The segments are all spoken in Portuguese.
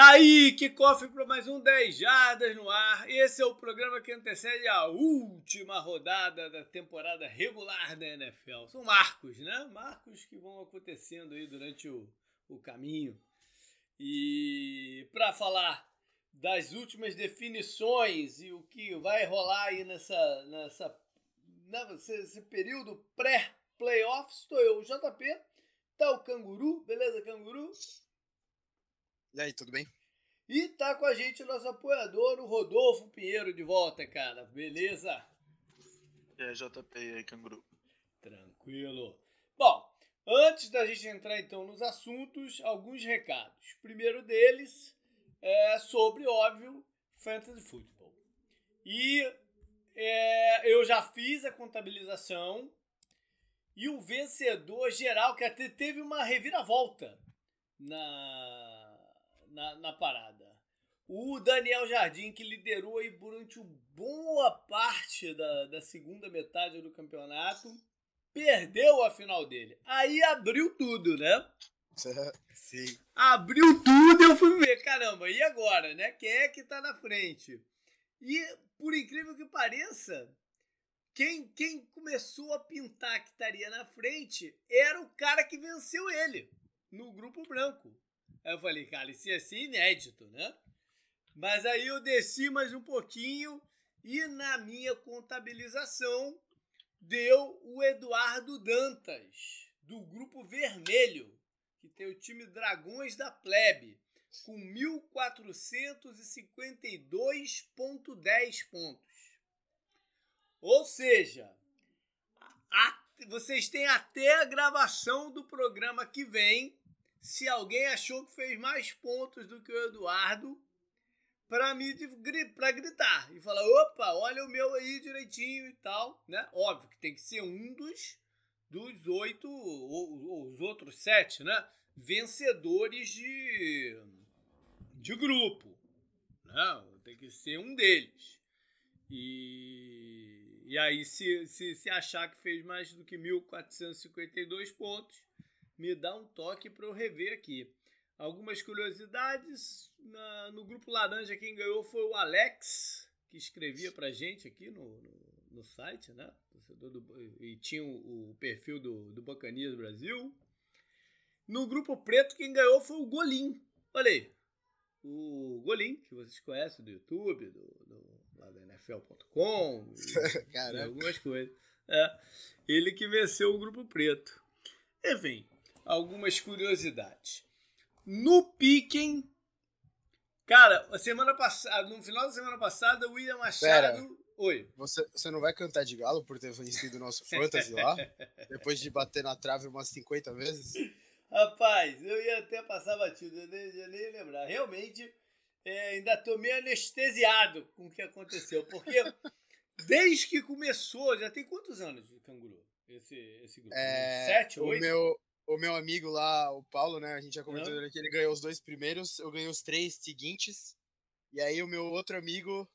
Tá aí, que cofre para mais um 10 Jardas no ar. Esse é o programa que antecede a última rodada da temporada regular da NFL. São marcos, né? Marcos que vão acontecendo aí durante o, o caminho. E para falar das últimas definições e o que vai rolar aí nessa, nessa, nesse período pré-playoffs, estou eu, o JP, tá o Canguru, beleza, Canguru? E aí, tudo bem? E tá com a gente o nosso apoiador, o Rodolfo Pinheiro, de volta, cara. Beleza? E aí, JP e aí, canguru. Tranquilo. Bom, antes da gente entrar então nos assuntos, alguns recados. Primeiro deles é sobre, óbvio, Fantasy Football. E é, eu já fiz a contabilização e o vencedor geral, que até teve uma reviravolta na na, na parada. O Daniel Jardim, que liderou aí durante boa parte da, da segunda metade do campeonato, perdeu a final dele. Aí abriu tudo, né? Sim. Abriu tudo e eu fui ver, caramba, e agora, né? Quem é que tá na frente? E, por incrível que pareça, quem, quem começou a pintar que estaria na frente era o cara que venceu ele no grupo branco. Aí eu falei, cara, isso ia ser inédito, né? Mas aí eu desci mais um pouquinho e na minha contabilização deu o Eduardo Dantas, do Grupo Vermelho, que tem o time Dragões da Plebe, com 1.452,10 pontos. Ou seja, a, vocês têm até a gravação do programa que vem se alguém achou que fez mais pontos do que o Eduardo para me para gritar e falar, opa, olha o meu aí direitinho e tal, né? Óbvio que tem que ser um dos dos oito ou, os outros sete, né? Vencedores de de grupo, né? Tem que ser um deles. E, e aí, se, se, se achar que fez mais do que 1.452 pontos, me dá um toque para eu rever aqui. Algumas curiosidades. Na, no grupo Laranja, quem ganhou foi o Alex, que escrevia pra gente aqui no, no, no site, né? Do, e tinha o, o, perfil do, do Bacanias Brasil. No grupo preto, quem ganhou foi o Golim. Olha aí. O Golim, que vocês conhecem do YouTube, do, do lá da NFL.com, algumas coisas. É, ele que venceu o grupo preto. Enfim, algumas curiosidades. No Piquen, cara, a semana passada, no final da semana passada, o William Machado. Pera, Oi. Você, você não vai cantar de galo por ter vencido o nosso Fantasy lá? depois de bater na trave umas 50 vezes? Rapaz, eu ia até passar batido, eu nem, eu nem ia lembrar. Realmente, é, ainda tô meio anestesiado com o que aconteceu, porque desde que começou, já tem quantos anos de canguru? Esse, esse grupo? É, Sete, oito? O meu, o meu amigo lá, o Paulo, né? A gente já comentou uhum. que ele ganhou os dois primeiros, eu ganhei os três seguintes. E aí o meu outro amigo,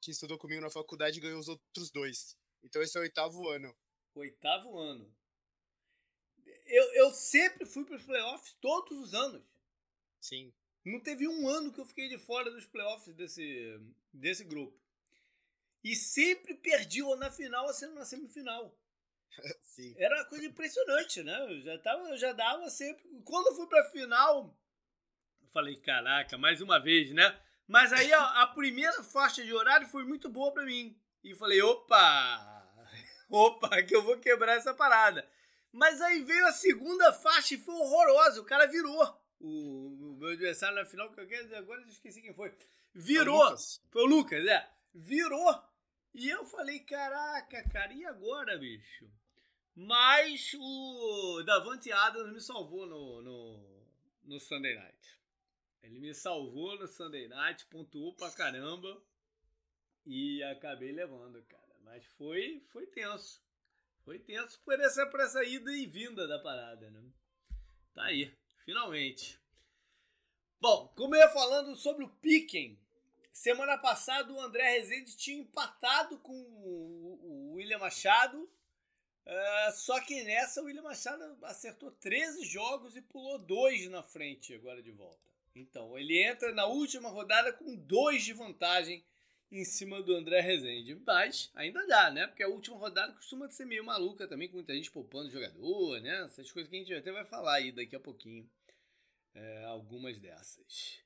que estudou comigo na faculdade, ganhou os outros dois. Então esse é o oitavo ano. Oitavo ano. Eu, eu sempre fui para os playoffs todos os anos. Sim. Não teve um ano que eu fiquei de fora dos playoffs desse, desse grupo. E sempre perdi ou na final ou sendo na semifinal. Sim. Era uma coisa impressionante, né? Eu já, tava, eu já dava sempre. Quando eu fui pra final, eu falei, caraca, mais uma vez, né? Mas aí a, a primeira faixa de horário foi muito boa para mim. E falei, opa! Opa, que eu vou quebrar essa parada. Mas aí veio a segunda faixa e foi horrorosa. O cara virou. O, o meu adversário na final, que eu agora eu esqueci quem foi. Virou. Foi o Lucas, foi o Lucas é. Virou. E eu falei, caraca, cara, e agora, bicho? Mas o Davante Adams me salvou no, no, no Sunday Night. Ele me salvou no Sunday Night, pontuou pra caramba e acabei levando, cara. Mas foi, foi tenso. Foi tenso por essa, por essa ida e vinda da parada, né? Tá aí, finalmente. Bom, como eu ia falando sobre o Piquen, semana passada o André Rezende tinha empatado com o William Machado Uh, só que nessa o William Machado acertou 13 jogos e pulou dois na frente agora de volta. Então, ele entra na última rodada com dois de vantagem em cima do André Rezende. Mas ainda dá, né? Porque a última rodada costuma ser meio maluca também, com muita gente poupando jogador, né? Essas coisas que a gente até vai falar aí daqui a pouquinho. É, algumas dessas.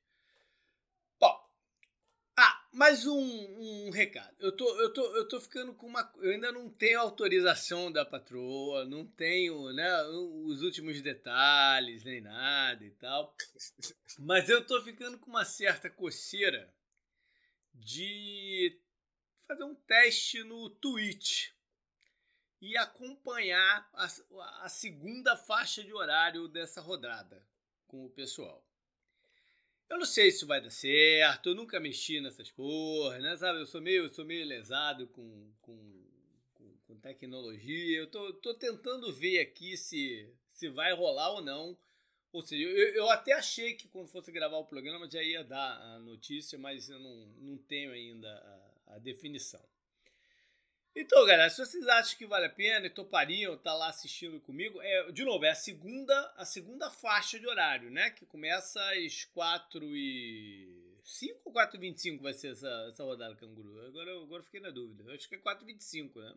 Mais um, um, recado. Eu tô, eu, tô, eu tô ficando com uma. Eu ainda não tenho autorização da patroa, não tenho né, os últimos detalhes, nem nada e tal. Mas eu tô ficando com uma certa coceira de fazer um teste no Twitch e acompanhar a, a segunda faixa de horário dessa rodada com o pessoal. Eu não sei se vai dar certo, eu nunca mexi nessas porras, né? Sabe, eu sou meio, eu sou meio lesado com, com, com, com tecnologia. Eu tô, tô tentando ver aqui se, se vai rolar ou não. Ou seja, eu, eu até achei que quando fosse gravar o programa já ia dar a notícia, mas eu não, não tenho ainda a, a definição. Então, galera, se vocês acham que vale a pena e topariam estar tá lá assistindo comigo, é, de novo, é a segunda, a segunda faixa de horário, né? Que começa às 4 e 5 ou 4 e 25 vai ser essa, essa rodada canguru? Agora, agora fiquei na dúvida. Eu acho que é 4 e 25, né?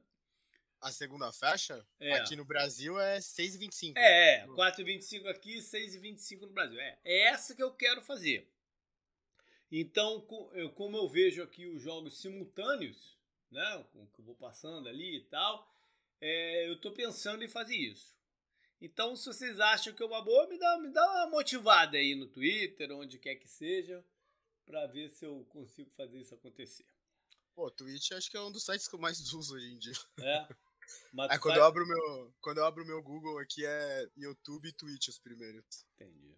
A segunda faixa? É. Aqui no Brasil é 6 e 25. É, é 4 e 25 aqui, 6 e 25 no Brasil. É, é essa que eu quero fazer. Então, como eu vejo aqui os jogos simultâneos, né, que eu vou passando ali e tal, é, eu estou pensando em fazer isso. Então, se vocês acham que é uma boa, me dá, me dá uma motivada aí no Twitter, onde quer que seja, para ver se eu consigo fazer isso acontecer. Pô, Twitch acho que é um dos sites que eu mais uso hoje em dia. É. Mas é, quando, faz... eu abro meu, quando eu abro meu Google aqui é YouTube e Twitch os primeiros. Entendi.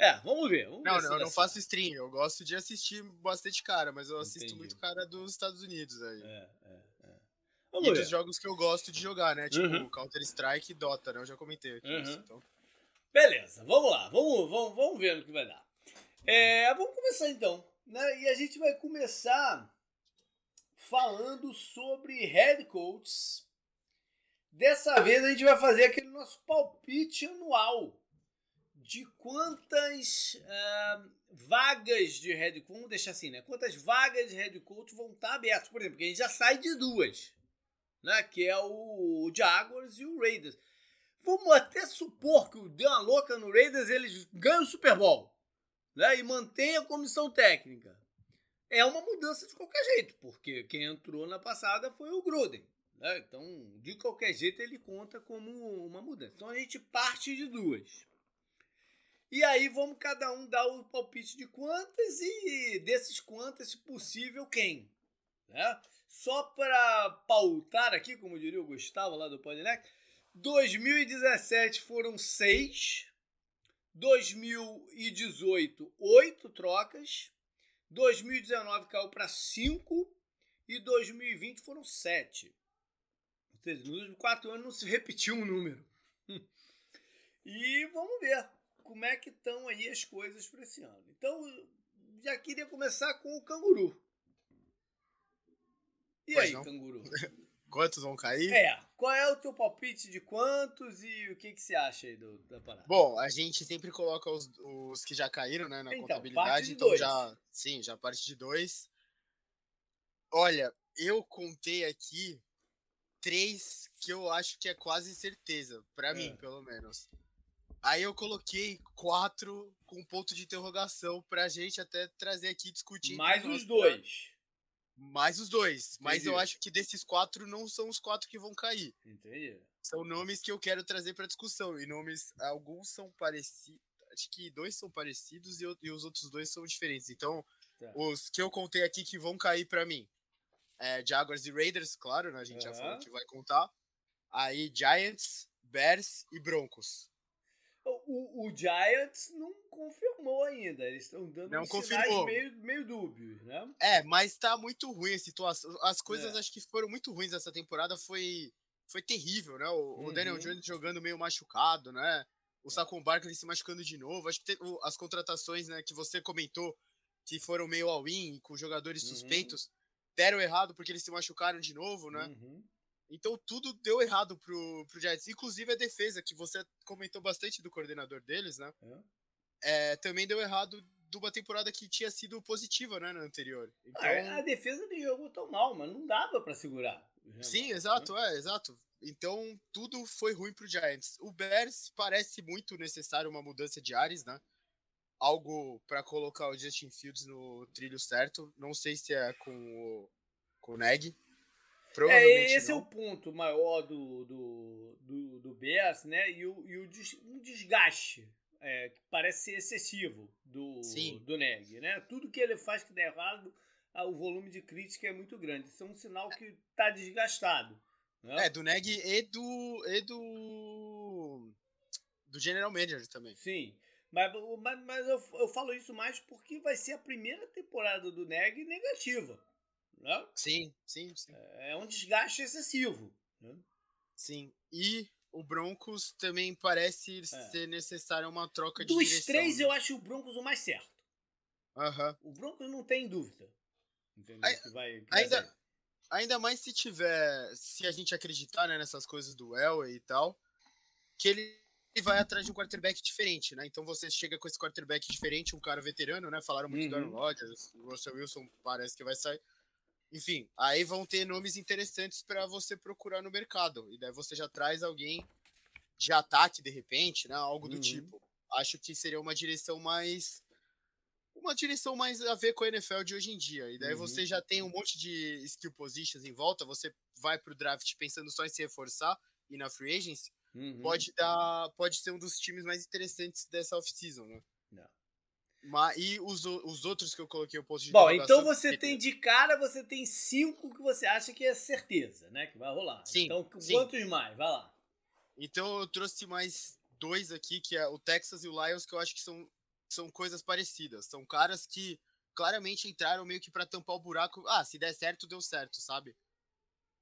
É, vamos ver. Vamos não, ver não, eu não faço stream. Eu gosto de assistir bastante cara, mas eu assisto Entendi. muito cara dos Estados Unidos aí. É, é, é. Vamos e ver. dos jogos que eu gosto de jogar, né? Tipo uhum. Counter-Strike e Dota, né? Eu já comentei aqui uhum. isso, então. Beleza, vamos lá. Vamos, vamos, vamos ver no que vai dar. É, vamos começar então. Né? E a gente vai começar falando sobre head coaches. Dessa vez a gente vai fazer aquele nosso palpite anual de quantas uh, vagas de head coach, deixar assim, né? Quantas vagas de head coach vão estar abertas, por exemplo, porque a gente já sai de duas, né? Que é o Jaguars e o Raiders. Vamos até supor que o deu uma louca no Raiders, eles ganham o Super Bowl, né? E mantém a comissão técnica. É uma mudança de qualquer jeito, porque quem entrou na passada foi o Gruden. Né? Então, de qualquer jeito, ele conta como uma mudança. Então, a gente parte de duas. E aí vamos cada um dar o palpite de quantas e desses quantas, se possível, quem. Né? Só para pautar aqui, como diria o Gustavo lá do Podneck, 2017 foram seis, 2018 oito trocas, 2019 caiu para cinco e 2020 foram sete. Ou seja, nos quatro anos não se repetiu um número. E vamos ver como é que estão aí as coisas para esse ano. Então, já queria começar com o canguru. E pois aí, não. canguru? Quantos vão cair? É. Qual é o teu palpite de quantos e o que, que você acha aí do, da parada? Bom, a gente sempre coloca os, os que já caíram, né, na então, contabilidade. então dois. já. Sim, já parte de dois. Olha, eu contei aqui três que eu acho que é quase certeza, para é. mim, pelo menos. Aí eu coloquei quatro com ponto de interrogação pra gente até trazer aqui discutir. Mais os dois. Mais os dois. Entendi. Mas eu acho que desses quatro não são os quatro que vão cair. Entendi. São nomes que eu quero trazer pra discussão. E nomes, alguns são parecidos. Acho que dois são parecidos e, e, os outros dois são diferentes. Então, tá. os que eu contei aqui que vão cair pra mim. É, Jaguars e Raiders, claro, né? A gente uhum. já falou que vai contar. Aí Giants, Bears e Broncos. O, o, Giants não confirmou ainda. Eles estão dando não confirmou. meio, meio dúbios, né? É, mas tá muito ruim a situação. As coisas é. acho que foram muito ruins essa temporada. Foi, foi terrível, né? O, uhum. o Daniel Jones jogando meio machucado, né? O Saquon Barkley se machucando de novo. Acho que teve, as contratações né, que você comentou, que foram meio all-in, com jogadores uhum. suspeitos, deram errado porque eles se machucaram de novo, né? Uhum. Então tudo deu errado pro, pro Giants, inclusive a defesa, que você comentou bastante do coordenador deles, né? É. é, também deu errado de uma temporada que tinha sido positiva, né, na anterior. Então, Ah, a defesa não jogou tão mal, mas não dava pra segurar. sim, exato, é, exato. Então, tudo foi ruim pro Giants. O Bears parece muito necessário uma mudança de ares, né? Algo pra colocar o Justin Fields no trilho certo. Não sei se é com o, com o Neg. Provavelmente É, esse é não. o ponto maior do, do, do, do Bears, né? E o, e o des- um desgaste é, que parece ser excessivo do, Sim. do Neg, né? Tudo que ele faz que dá errado, o volume de crítica é muito grande. Isso é um sinal que tá desgastado. Né? É, do Neg e do. e do. do General Manager também. Sim. Mas, mas, mas eu, eu falo isso mais porque vai ser a primeira temporada do Neg negativa. Né? Sim, sim, sim. É um desgaste excessivo. Né? Sim. E o Broncos também parece É. ser necessária uma troca de Dos direção. três, né? eu acho o Broncos o mais certo. Aham. O Broncos não tem dúvida. Entendeu? Ai- que vai, que Ainda, ainda mais se tiver. Se a gente acreditar né, nessas coisas do Elway e tal, que ele vai atrás de um quarterback diferente, né? Então você chega com esse quarterback diferente, um cara veterano, né? Falaram muito do Aaron Uhum. Rodgers, o Russell Wilson parece que vai sair. Enfim, aí vão ter nomes interessantes para você procurar no mercado. E daí você já traz alguém de ataque, de repente, né? Algo do Uhum. tipo. Acho que seria uma direção mais. Uma direção mais a ver com a NFL de hoje em dia. E daí Uhum. você já tem um monte de skill positions em volta, você vai pro draft pensando só em se reforçar e na free agency, Uhum. pode dar. Pode ser um dos times mais interessantes dessa off-season, né? Não. Mas, e os, os outros que eu coloquei o posto de Bom, então você tem de cara, você tem cinco que você acha que é certeza, né? Que vai rolar. Sim, Então, sim. quantos mais? Vai lá. Então eu trouxe mais dois aqui, que é o Texas e o Lions, que eu acho que são, são coisas parecidas. São caras que claramente entraram meio que pra tampar o buraco. Ah, se der certo, deu certo, sabe?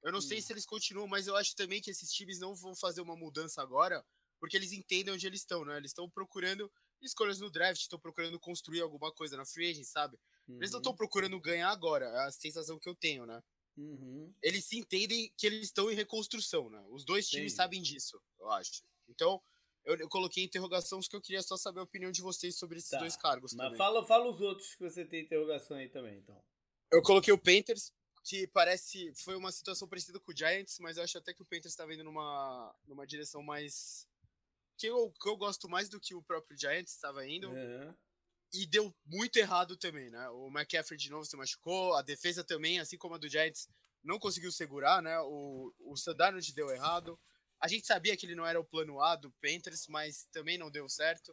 Eu não sei Hum. se eles continuam, mas eu acho também que esses times não vão fazer uma mudança agora, porque eles entendem onde eles estão, né? Eles estão procurando escolhas no draft, estão procurando construir alguma coisa na free agent, sabe? Eles não estão procurando ganhar agora, é a sensação que eu tenho, né? Uhum. eles se entendem que eles estão em reconstrução, né? Os dois times Entendi. sabem disso, eu acho. Então, eu, eu coloquei interrogação porque eu queria só saber a opinião de vocês sobre esses Tá, dois cargos Mas também. fala, fala os outros que você tem interrogação aí também, então. Eu coloquei o Panthers, que parece. Foi uma situação parecida com o Giants, mas eu acho até que o Panthers tá vindo numa, numa direção mais. Que eu, que eu gosto mais do que o próprio Giants estava indo. Uhum. E deu muito errado também, né? O McCaffrey de novo se machucou, a defesa também, assim como a do Giants, não conseguiu segurar, né? O, o Sandarnold deu errado. A gente sabia que ele não era o plano A do Panthers, mas também não deu certo.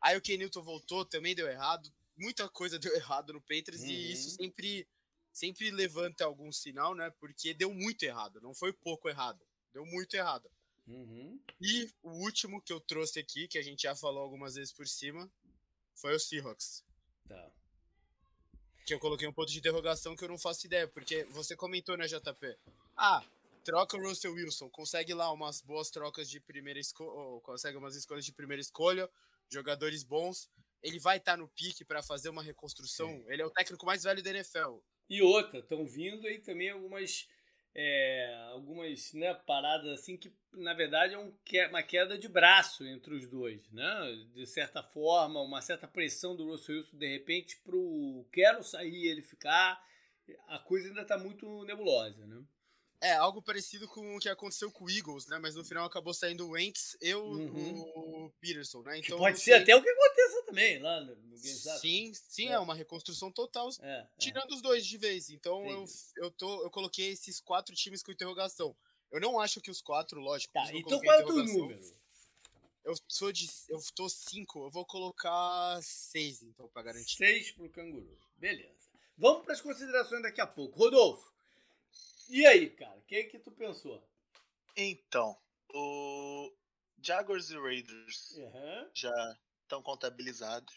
Aí o Kenilton voltou, também deu errado. Muita coisa deu errado no Panthers Uhum. e isso sempre, sempre levanta algum sinal, né? Porque deu muito errado, não foi pouco errado, deu muito errado. Uhum. E o último que eu trouxe aqui, que a gente já falou algumas vezes por cima, foi o Seahawks. Tá. Que eu coloquei um ponto de interrogação que eu não faço ideia, porque você comentou, né, JP? Ah, troca o Russell Wilson, consegue lá umas boas trocas de primeira escolha, consegue umas escolhas de primeira escolha, jogadores bons. Ele vai estar no pique para fazer uma reconstrução. Ele é o técnico mais velho da NFL. E outra, estão vindo aí também algumas é, algumas né, paradas assim que na verdade é um uma queda de braço entre os dois, né? De certa forma, uma certa pressão do Russell Wilson de repente pro quero sair ele ficar. A coisa ainda está muito nebulosa, né? É, algo parecido com o que aconteceu com o Eagles, né? Mas no final acabou saindo o Wentz e o, Uhum. o Peterson, né? Que Então pode ser sei- até o que aconteça também lá no Game? Sim, sim, É. é. uma reconstrução total, É, é. tirando os dois de vez. Então eu, eu, tô, eu coloquei esses quatro times com interrogação. Eu não acho que os quatro, lógico. Tá, então qual é o teu número? Eu sou de. Eu tô cinco, eu vou colocar seis, então, pra garantir. Seis pro canguru. Beleza. Vamos para as considerações daqui a pouco. Rodolfo, e aí, cara? O que, que tu pensou? Então, o Jaguars e Raiders Uhum. já estão contabilizados.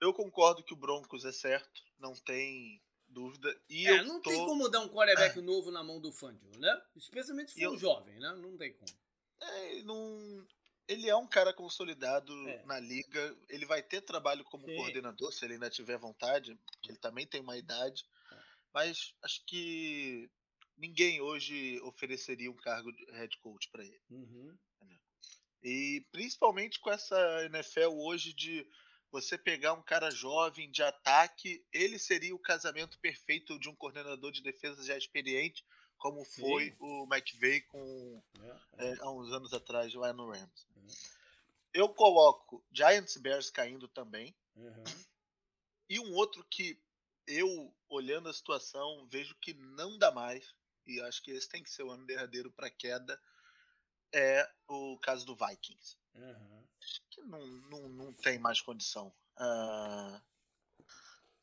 Eu concordo que o Broncos é certo, não tem dúvida. E É, não tô... tem como dar um quarterback novo na mão do Fangio, né? Especialmente se for eu- um jovem, né? Não tem como. É, não... Ele é um cara consolidado É. na liga. Ele vai ter trabalho como Sim. coordenador, se ele ainda tiver vontade, ele também tem uma idade. É. Mas acho que ninguém hoje ofereceria um cargo de head coach para ele. Uhum. E principalmente com essa NFL hoje de você pegar um cara jovem de ataque, ele seria o casamento perfeito de um coordenador de defesa já experiente, como foi Sim. o McVay com, é, é. É, há uns anos atrás lá no Rams. Uhum. Eu coloco Giants Bears caindo também. Uhum. E um outro que eu, olhando a situação, vejo que não dá mais, e acho que esse tem que ser o ano derradeiro para queda, é o caso do Vikings. Uhum. Que não, não, não tem mais condição. Uh,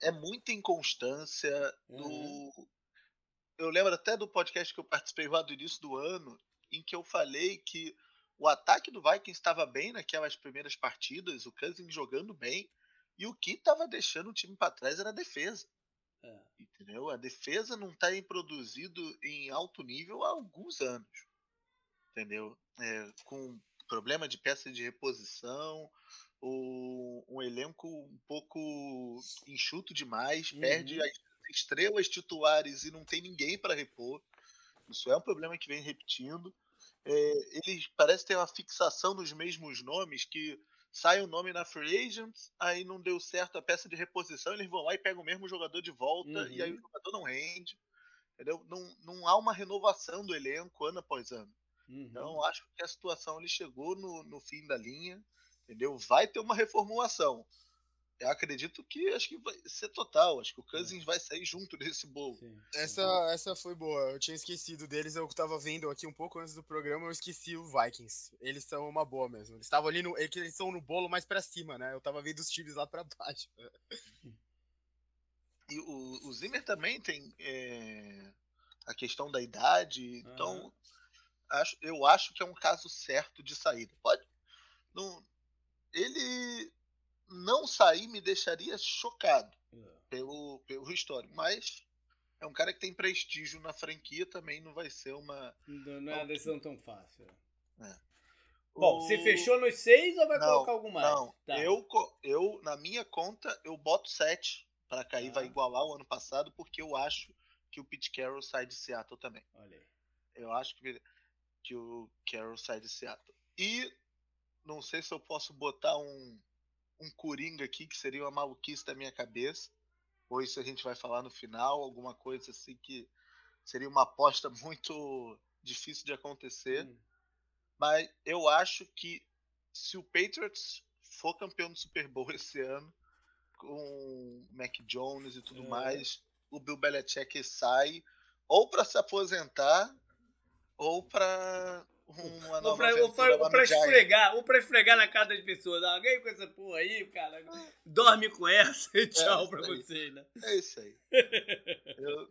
é muita inconstância uhum. do. Eu lembro até do podcast que eu participei lá do início do ano, em que eu falei que o ataque do Vikings estava bem naquelas primeiras partidas, o Cousins jogando bem, e o que estava deixando o time para trás era a defesa. É. Entendeu? A defesa não está produzido em alto nível há alguns anos. Entendeu? É, com problema de peça de reposição, o, um elenco um pouco enxuto demais, uhum. perde as estrelas titulares e não tem ninguém para repor. Isso é um problema que vem repetindo. É, eles parecem ter uma fixação nos mesmos nomes que sai o nome na free agent, aí não deu certo a peça de reposição, eles vão lá e pegam o mesmo jogador de volta uhum. e aí o uhum. jogador não rende. Entendeu? Não, não há uma renovação do elenco ano após ano. Uhum. Então acho que a situação ele chegou no, no fim da linha, entendeu? Vai ter uma reformulação eu acredito que acho que vai ser total. Acho que o é. Cousins é. vai sair junto desse bolo. Sim. Essa, essa foi boa. Eu tinha esquecido deles. Eu tava vendo aqui um pouco antes do programa. Eu esqueci o Vikings. Eles são uma boa mesmo. Eles estavam ali no. É eles estão no bolo mais para cima, né? Eu tava vendo os times lá para baixo. E o, o Zimmer também tem é, a questão da idade. Uhum. Então, acho, eu acho que é um caso certo de saída. Pode. Não, ele não sair me deixaria chocado é. pelo, pelo histórico. Mas é um cara que tem prestígio na franquia, também não vai ser uma. Não, é uma decisão tão fácil. É. Bom, o... você fechou nos seis ou vai não, colocar algum mais? Não, tá. eu, eu, na minha conta, eu boto sete para cair, vai igualar o ano passado, porque eu acho que o Pete Carroll sai de Seattle também. Olha aí. Eu acho que, que o Carroll sai de Seattle. E não sei se eu posso botar um, um coringa aqui que seria uma maluquice da minha cabeça. Ou isso a gente vai falar no final, alguma coisa assim que seria uma aposta muito difícil de acontecer. Hum. Mas eu acho que se o Patriots for campeão do Super Bowl esse ano, com Mac Jones e tudo é. mais, o Bill Belichick sai ou para se aposentar ou para uma nova ou pra, ou pra, ou pra esfregar, ou pra esfregar na cara das pessoas. Alguém com essa porra aí, cara, dorme com essa e tchau é pra vocês, né? É isso aí.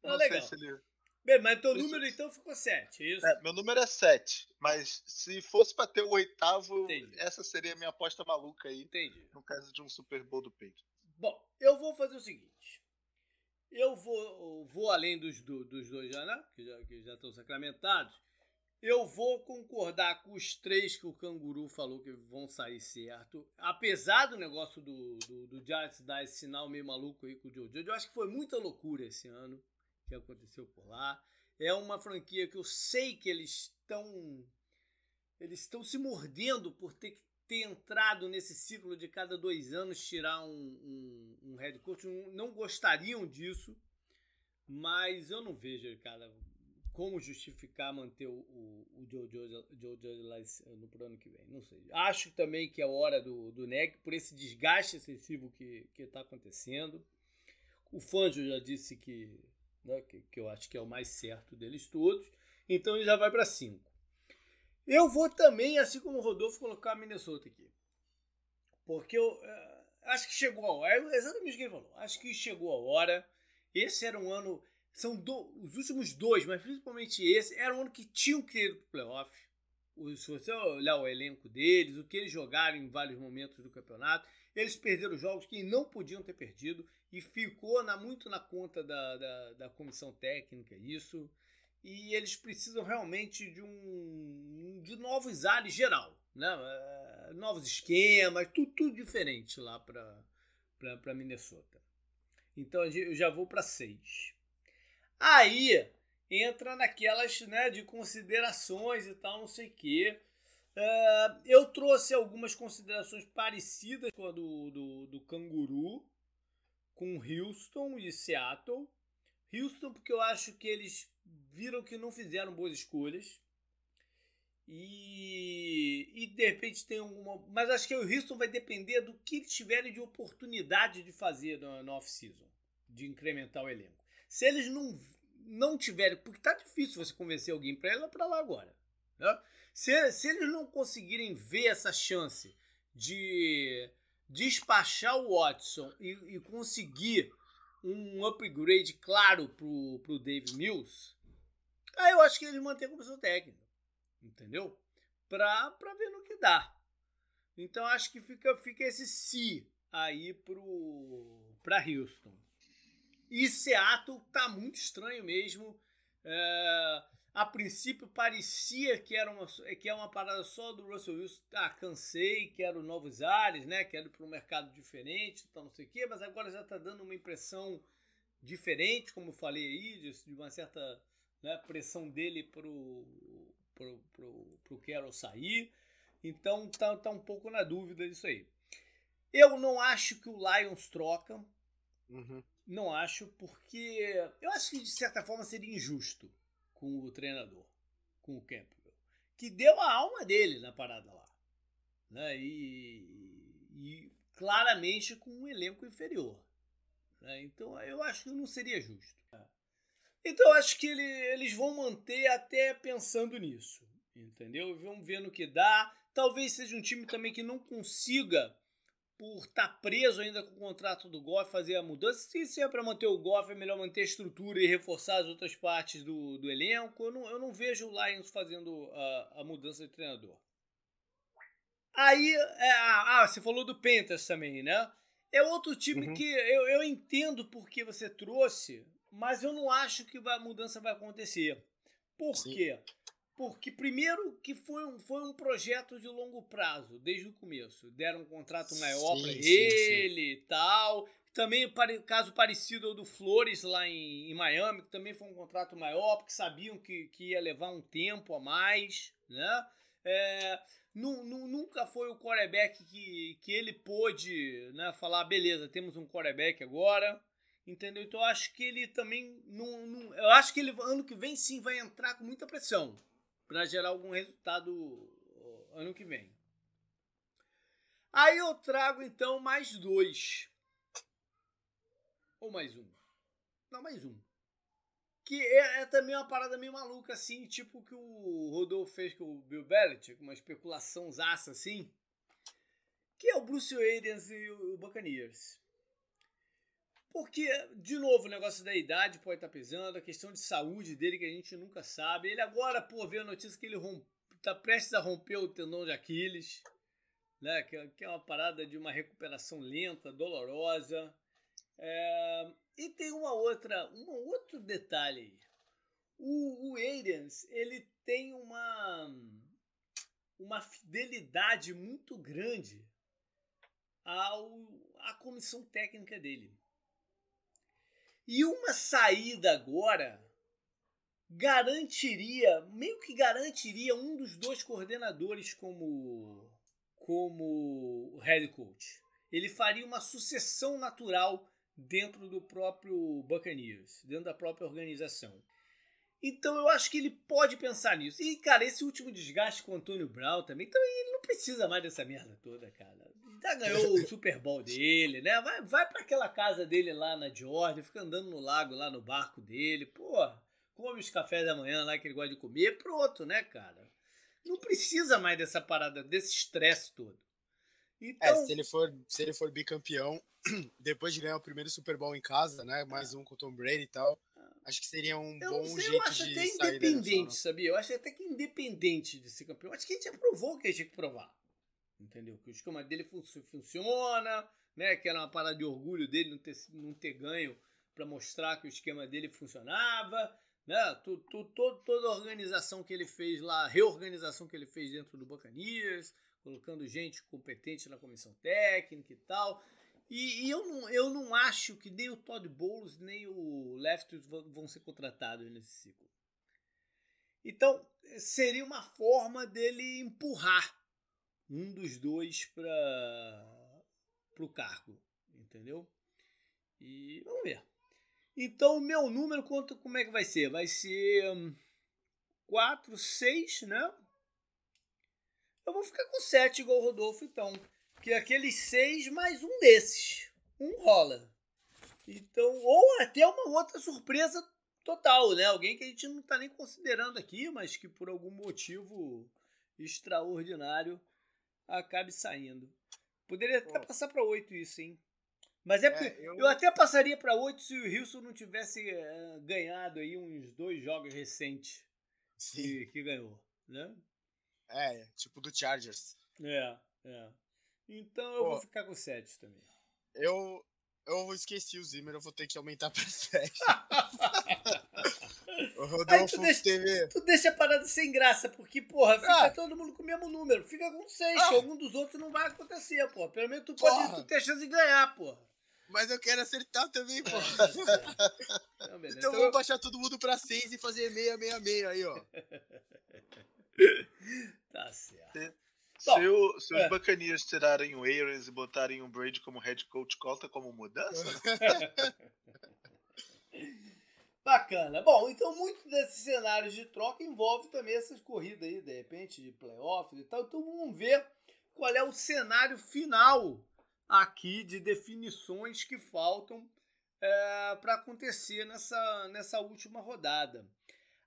Eu não, legal. sei se ele... Bem, mas teu número então ficou 7, é isso? É, meu número é 7, mas se fosse pra ter o oitavo, Entendi. essa seria a minha aposta maluca aí. Entendi. No caso de um Super Bowl do Peito. Bom, eu vou fazer o seguinte. Eu vou, vou além dos, dos dois já, né? Que já, que já estão sacramentados. Eu vou concordar com os três que o Canguru falou que vão sair certo. Apesar do negócio do, do, do Giants dar esse sinal meio maluco aí com o Judge, eu acho que foi muita loucura esse ano que aconteceu por lá. É uma franquia que eu sei que eles estão. Eles estão se mordendo por ter que ter entrado nesse ciclo de cada dois anos tirar um, um, um head coach. Não gostariam disso, mas eu não vejo, cara como justificar manter o, o, o Joe Judge lá no pro ano que vem. Não sei. Acho também que é hora do, do NEG por esse desgaste excessivo que está acontecendo. O Fanjo já disse que, né, que, que, eu acho que é o mais certo deles todos. Então ele já vai para 5. Eu vou também, assim como o Rodolfo, colocar a Minnesota aqui. Porque eu é, acho que chegou a hora. É exatamente o que ele falou. Acho que chegou a hora. Esse era um ano são do, os últimos dois, mas principalmente esse, era um ano que tinham que ir pro playoff. Se você olhar o elenco deles, o que eles jogaram em vários momentos do campeonato, eles perderam jogos que não podiam ter perdido e ficou na, muito na conta da, da, da comissão técnica isso. E eles precisam realmente de um de novos ares geral, né? Eh, novos esquemas, tudo, tudo diferente lá para Minnesota. Então eu já vou para seis. Aí entra naquelas né, de considerações e tal, não sei o quê. Uh, eu trouxe algumas considerações parecidas com a do, do, do Canguru, com Houston e Seattle. Houston, porque eu acho que eles viram que não fizeram boas escolhas. E, e de repente tem alguma. Mas acho que o Houston vai depender do que eles tiverem de oportunidade de fazer no, no off-season, de incrementar o elenco. Se eles não, não tiverem. Porque tá difícil você convencer alguém para lá para lá agora. Né? Se, se eles não conseguirem ver essa chance de despachar o Watson e, e conseguir um upgrade claro pro, pro Dave Mills, aí eu acho que eles mantêm a comissão técnica. Entendeu? Pra, pra ver no que dá. Então acho que fica, fica esse se si aí pro, pra Houston. E Seattle tá muito estranho mesmo. É, a princípio parecia que era uma, que é uma parada só do Russell Wilson. Ah, cansei, quero novos ares, né? Quero ir para um mercado diferente, então não sei o quê, mas agora já está dando uma impressão diferente, como eu falei aí, de, de uma certa né, pressão dele pro, pro, pro, pro Carroll sair. Então tá, tá um pouco na dúvida disso aí. Eu não acho que o Lions troca. Uhum. Não acho, porque eu acho que de certa forma seria injusto com o treinador, com o Campbell, que deu a alma dele na parada lá. Né? E, e claramente com um elenco inferior. Né? Então eu acho que não seria justo. Então acho que ele, eles vão manter até pensando nisso. Entendeu? Vamos ver no que dá. Talvez seja um time também que não consiga por estar tá preso ainda com o contrato do Goff, fazer a mudança. Se é para manter o Goff, é melhor manter a estrutura e reforçar as outras partes do, do elenco. Eu não, eu não vejo o Lions fazendo a, a mudança de treinador. Aí, é, ah, você falou do Panthers também, né? É outro time uhum. que eu, eu entendo porque você trouxe, mas eu não acho que a mudança vai acontecer. Por Sim. quê? Porque, primeiro, que foi um, foi um projeto de longo prazo, desde o começo. Deram um contrato maior para ele e tal. Também, caso parecido ao do Flores lá em, em, Miami, que também foi um contrato maior, porque sabiam que, que ia levar um tempo a mais, né? É, nu, nu, nunca foi o quarterback que, que ele pôde né, falar, beleza, temos um quarterback agora, entendeu? Então eu acho que ele também, não, não, eu acho que ele ano que vem sim vai entrar com muita pressão, para gerar algum resultado ano que vem. Aí eu trago então mais dois. Ou mais um. Não, mais um. Que é, é, também uma parada meio maluca, assim, tipo que o Rodolfo fez com o Bill Belichick, uma especulação zaça, assim. Que é o Bruce Arians e o Buccaneers. Porque, de novo, o negócio da idade pode estar tá pesando, a questão de saúde dele que a gente nunca sabe. Ele agora, pô, vê a notícia que ele rompe, tá prestes a romper o tendão de Aquiles, né? Que, que é uma parada de uma recuperação lenta, dolorosa. É, e tem uma outra, um outro detalhe. O, o Arians, ele tem uma, uma fidelidade muito grande ao, à comissão técnica dele. E uma saída agora garantiria, meio que garantiria um dos dois coordenadores como como head coach. Ele faria uma sucessão natural dentro do próprio Buccaneers, dentro da própria organização. Então eu acho que ele pode pensar nisso. E, cara, esse último desgaste com o Antônio Brown também, também ele não precisa mais dessa merda toda, cara já ganhou o Super Bowl dele, né? Vai, vai para aquela casa dele lá na Georgia, fica andando no lago lá no barco dele, pô, come os cafés da manhã lá que ele gosta de comer, pronto, né, cara? Não precisa mais dessa parada, desse estresse todo. É, então, é, se ele for, se ele for bicampeão, depois de ganhar o primeiro Super Bowl em casa, né? Mais um com o Tom Brady e tal. Acho que seria um eu bom sei, jeito de. Eu acho até independente, sabia? Eu acho até que independente de ser campeão. Acho que a gente já provou que a gente tinha que provar entendeu? Que o esquema dele fun funciona, né? Que era uma parada de orgulho dele não ter, não ter ganho para mostrar que o esquema dele funcionava, né? Tu, tu, toda a organização que ele fez lá, a reorganização que ele fez dentro do Buccaneers, colocando gente competente na comissão técnica e tal. E, e, eu, não, eu não acho que nem o Todd Bowles nem o Left vão ser contratados nesse ciclo. Então, seria uma forma dele empurrar um dos dois para o cargo, entendeu? E vamos ver. Então, o meu número, quanto, como é que vai ser? Vai ser 4, 6, né? Eu vou ficar com 7 igual o Rodolfo, então. Que é aqueles 6 mais um desses. Um rola. Então, ou até uma outra surpresa total, né? Alguém que a gente não está nem considerando aqui, mas que por algum motivo extraordinário acabe saindo. Poderia até passar para 8 isso, hein? Mas é, é eu... eu... até passaria para 8 se o Wilson não tivesse uh, ganhado aí uns dois jogos recentes que, que, ganhou, né? É, tipo do Chargers. É, é. Então eu Pô, vou ficar com 7 também. Eu, eu esqueci o Zimmer, eu vou ter que aumentar pra 7. o Rodolfo tu deixa, teve... tu deixa a parada sem graça, porque, porra, fica ah. todo mundo com o mesmo número. Fica com 6, ah. que algum dos outros não vai acontecer, porra. Pelo menos tu pode tu ter chance de ganhar, porra. Mas eu quero acertar também, pô. então, então vamos baixar todo mundo pra 6 e fazer 666 aí, ó. tá certo. Se, se, o, se é. os Bacanias tirarem o Aaron e botarem o Brady como head coach, conta como mudança? Bacana. Bom, então muitos desses cenários de troca envolve também essas corridas aí, de repente, de playoffs e tal. Então vamos ver qual é o cenário final aqui de definições que faltam é, para acontecer nessa, nessa última rodada.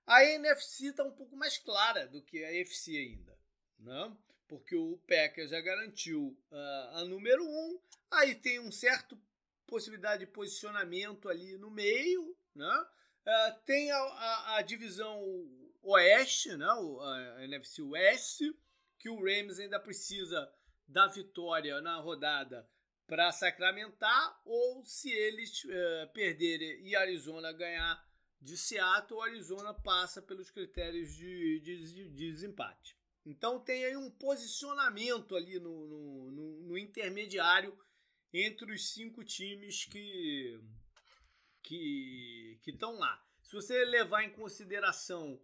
A NFC está um pouco mais clara do que a AFC ainda, né? porque o Packers já garantiu uh, a número 1, um, aí tem um certo possibilidade de posicionamento ali no meio, né? Uh, tem a, a, a, divisão oeste, né? a NFC Oeste, que o Rams ainda precisa da vitória na rodada para sacramentar, ou se eles uh, perderem e Arizona ganhar de Seattle, o Arizona passa pelos critérios de, de, de desempate. Então tem aí um posicionamento ali no, no, no, no intermediário entre os cinco times que que estão lá. Se você levar em consideração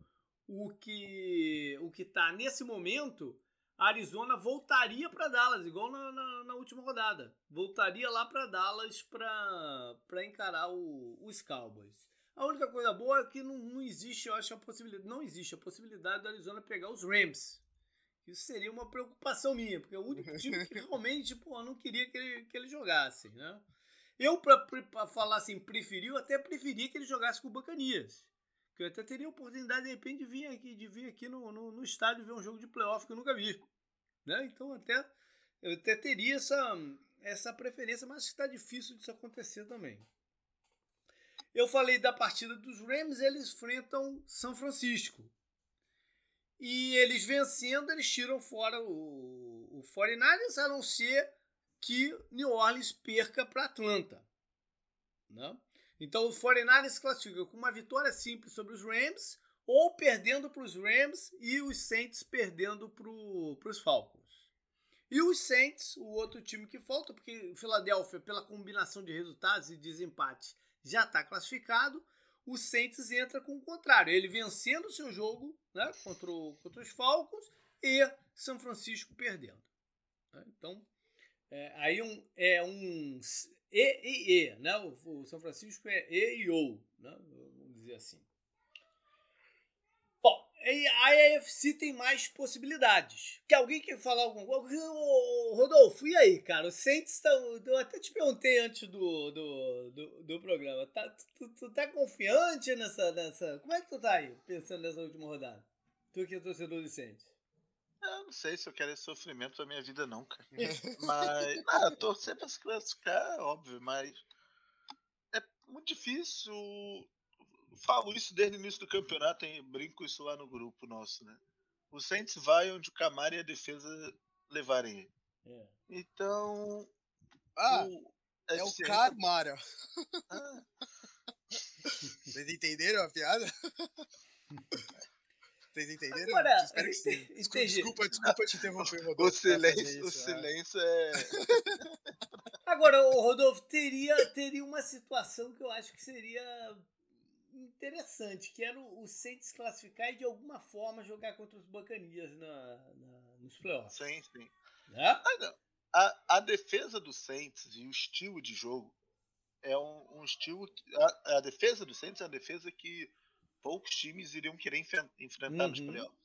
o que o que está nesse momento, a Arizona voltaria para Dallas, igual na, na, na, última rodada. Voltaria lá para Dallas para encarar o, os Cowboys. A única coisa boa é que não, não existe, eu acho, a possibilidade. Não existe a possibilidade da Arizona pegar os Rams. Isso seria uma preocupação minha, porque é o único time que realmente, pô, eu não queria que ele, que ele jogasse, né? Eu, para falar assim, preferi, eu até preferia que ele jogasse com o Bacanias. Que eu até teria a oportunidade, de repente, de vir aqui, de vir aqui no, no, no estádio ver um jogo de playoff que eu nunca vi. Né? Então, até, eu até teria essa, essa preferência, mas está difícil disso acontecer também. Eu falei da partida dos Rams, eles enfrentam São Francisco. E eles vencendo, eles tiram fora o, o 49ers, a não ser que New Orleans perca para Atlanta. Né? Então o 49ers classifica com uma vitória simples sobre os Rams ou perdendo para os Rams e os Saints perdendo para os Falcons. E os Saints, o outro time que falta, porque Filadélfia, pela combinação de resultados e desempate, já está classificado. O Saints entra com o contrário, ele vencendo o seu jogo né, contra, o, contra os Falcons e São Francisco perdendo. Né? Então, é, aí um, é um E e E, né? O, o, São Francisco é E e O, né? vamos dizer assim. Bom, a AFC tem mais possibilidades. Que alguém quer falar alguma coisa? Rodolfo, e aí, cara? Os Saints estão. Eu até te perguntei antes do, do, do, do programa. Tá, tu, tu, tá confiante nessa, nessa. Como é que tu tá aí, pensando nessa última rodada? Tu que é torcedor do Saints. Eu não sei se eu quero esse sofrimento da minha vida, não, cara. mas. Ah, torcer pra se classificar, óbvio, mas. É muito difícil. Falo isso desde o início do campeonato, hein? brinco isso lá no grupo nosso, né? O Saints vai onde o Camara e a defesa levarem ele. É. Então. Ah! O é o Camara. Ah. Vocês entenderam a piada? Vocês entenderam? Agora, Espero que Desculpa, desculpa, desculpa te interromper, Rodolfo. O silêncio, o silêncio é. Agora, o Rodolfo teria, teria uma situação que eu acho que seria interessante, que era o, o Saints classificar e de alguma forma jogar contra os Bacanias na, na, nos playoffs. Sim, sim. Né? A, a defesa do Saints e o estilo de jogo é um, um estilo. A, a, defesa do Saints é uma defesa que poucos times iriam querer enfrentar uhum. nos playoffs.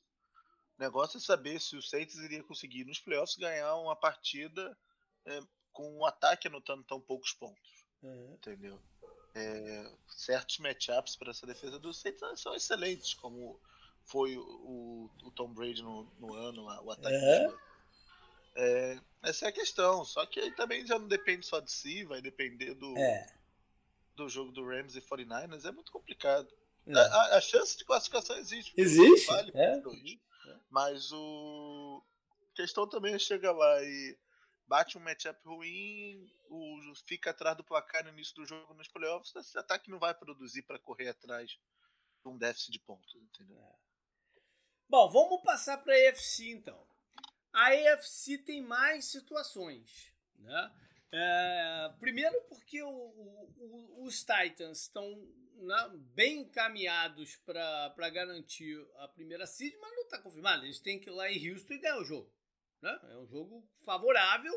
O negócio é saber se o Saints iria conseguir nos playoffs ganhar uma partida é, com um ataque anotando tão poucos pontos. Uhum. Entendeu? É, certos matchups para essa defesa do Saints são excelentes, como foi o, o Tom Brady no, no ano, o ataque uhum. É, essa é a questão. Só que aí também já não depende só de si, vai depender do, é. do jogo do Rams e 49ers. É muito complicado. É. A, a, chance de classificação existe. Existe? Vale é. Mas o. A questão também é chegar lá e bate um matchup ruim, o, fica atrás do placar no início do jogo nos playoffs, esse ataque não vai produzir para correr atrás de um déficit de pontos, entendeu? É. Bom, vamos passar para a EFC então. A AFC tem mais situações, né? É, primeiro porque o, o, os Titans estão bem encaminhados para garantir a primeira seed, mas não está confirmado. Eles têm que ir lá em Houston e ganhar o jogo. Né? É um jogo favorável,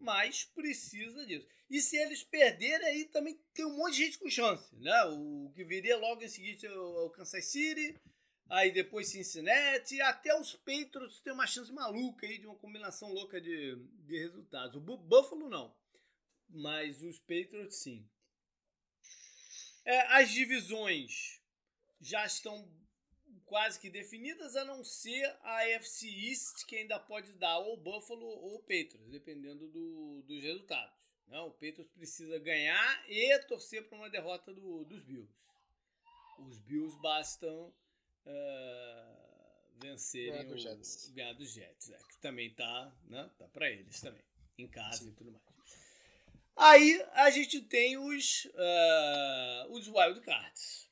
mas precisa disso. E se eles perderem, aí também tem um monte de gente com chance. Né? O que viria logo em seguida é o Kansas City, Aí depois Cincinnati, até os Patriots tem uma chance maluca aí de uma combinação louca de, de resultados. O Buffalo não, mas os Patriots sim. É, as divisões já estão quase que definidas, a não ser a AFC East, que ainda pode dar ou Buffalo ou Patriots, dependendo do, dos resultados. Não, o Patriots precisa ganhar e torcer para uma derrota do, dos Bills. Os Bills bastam uh, vencerem ganhar o Jets. ganhar dos Jets, é, que também tá, né, tá para eles também, em casa Sim. e tudo mais. Aí a gente tem os uh, os wild cards.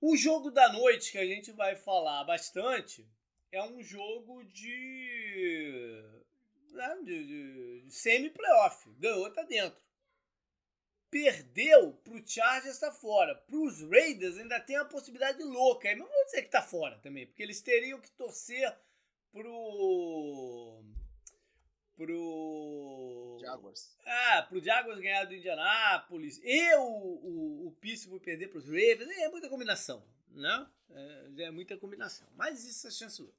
O jogo da noite que a gente vai falar bastante é um jogo de, né, de, de, de semi-playoff. Ganhou, tá dentro perdeu pro Chargers tá fora. Pros Raiders ainda tem uma possibilidade louca. Mas vou dizer que tá fora também, porque eles teriam que torcer pro pro Jaguars. Ah, pro Jaguars ganhar do Indianapolis e o, o, o Pittsburgh perder pros Ravens. É muita combinação, né? É, é muita combinação. Mas isso é chance louca.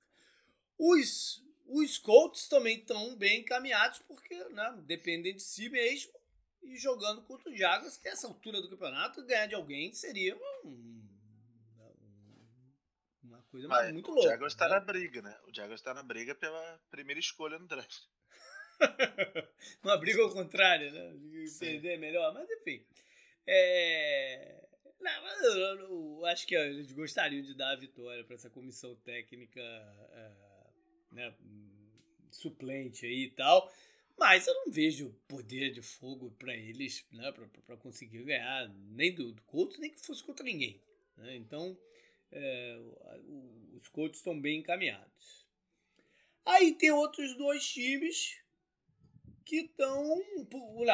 Os, os Colts também estão bem encaminhados porque, né, dependem de si mesmo e jogando contra o Jaguars, que essa altura do campeonato, ganhar de alguém seria um, uma coisa muito louca. O Jaguars está né? na briga, né? O Jaguars está na briga pela primeira escolha no draft. uma briga ao contrário, né? Perder é melhor, mas enfim. É... Não, eu, eu, eu, acho que eles gostariam de dar a vitória para essa comissão técnica é, né, suplente aí e tal. Mas eu não vejo poder de fogo para eles, né, para conseguir ganhar nem do, do Colts, nem que fosse contra ninguém. Né? Então, é, os Colts estão bem encaminhados. Aí tem outros dois times que estão.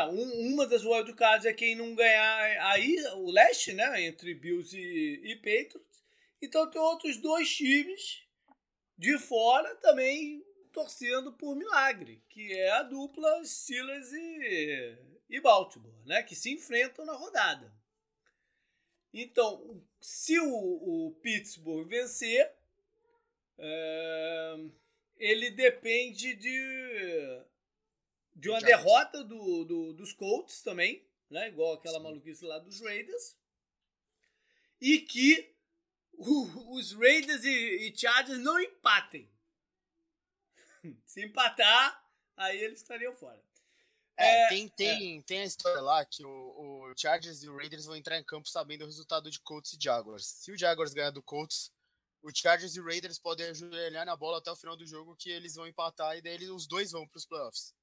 Uma das wildcards é quem não ganhar aí, o leste, né? Entre Bills e, e Patriots. Então tem outros dois times de fora também torcendo por milagre, que é a dupla Steelers e, e Baltimore, né? Que se enfrentam na rodada. Então, se o, o Pittsburgh vencer, é, ele depende de, de uma derrota do, do, dos Colts também, né? Igual aquela maluquice lá dos Raiders. E que o, os Raiders e, e Chargers não empatem. Se empatar, aí eles estariam fora. É, é tem, tem, é. tem a história lá que o, o, Chargers e o Raiders vão entrar em campo sabendo o resultado de Colts e Jaguars. Se o Jaguars ganhar do Colts, o Chargers e o Raiders podem ajoelhar na bola até o final do jogo que eles vão empatar e daí eles, os dois vão para os playoffs.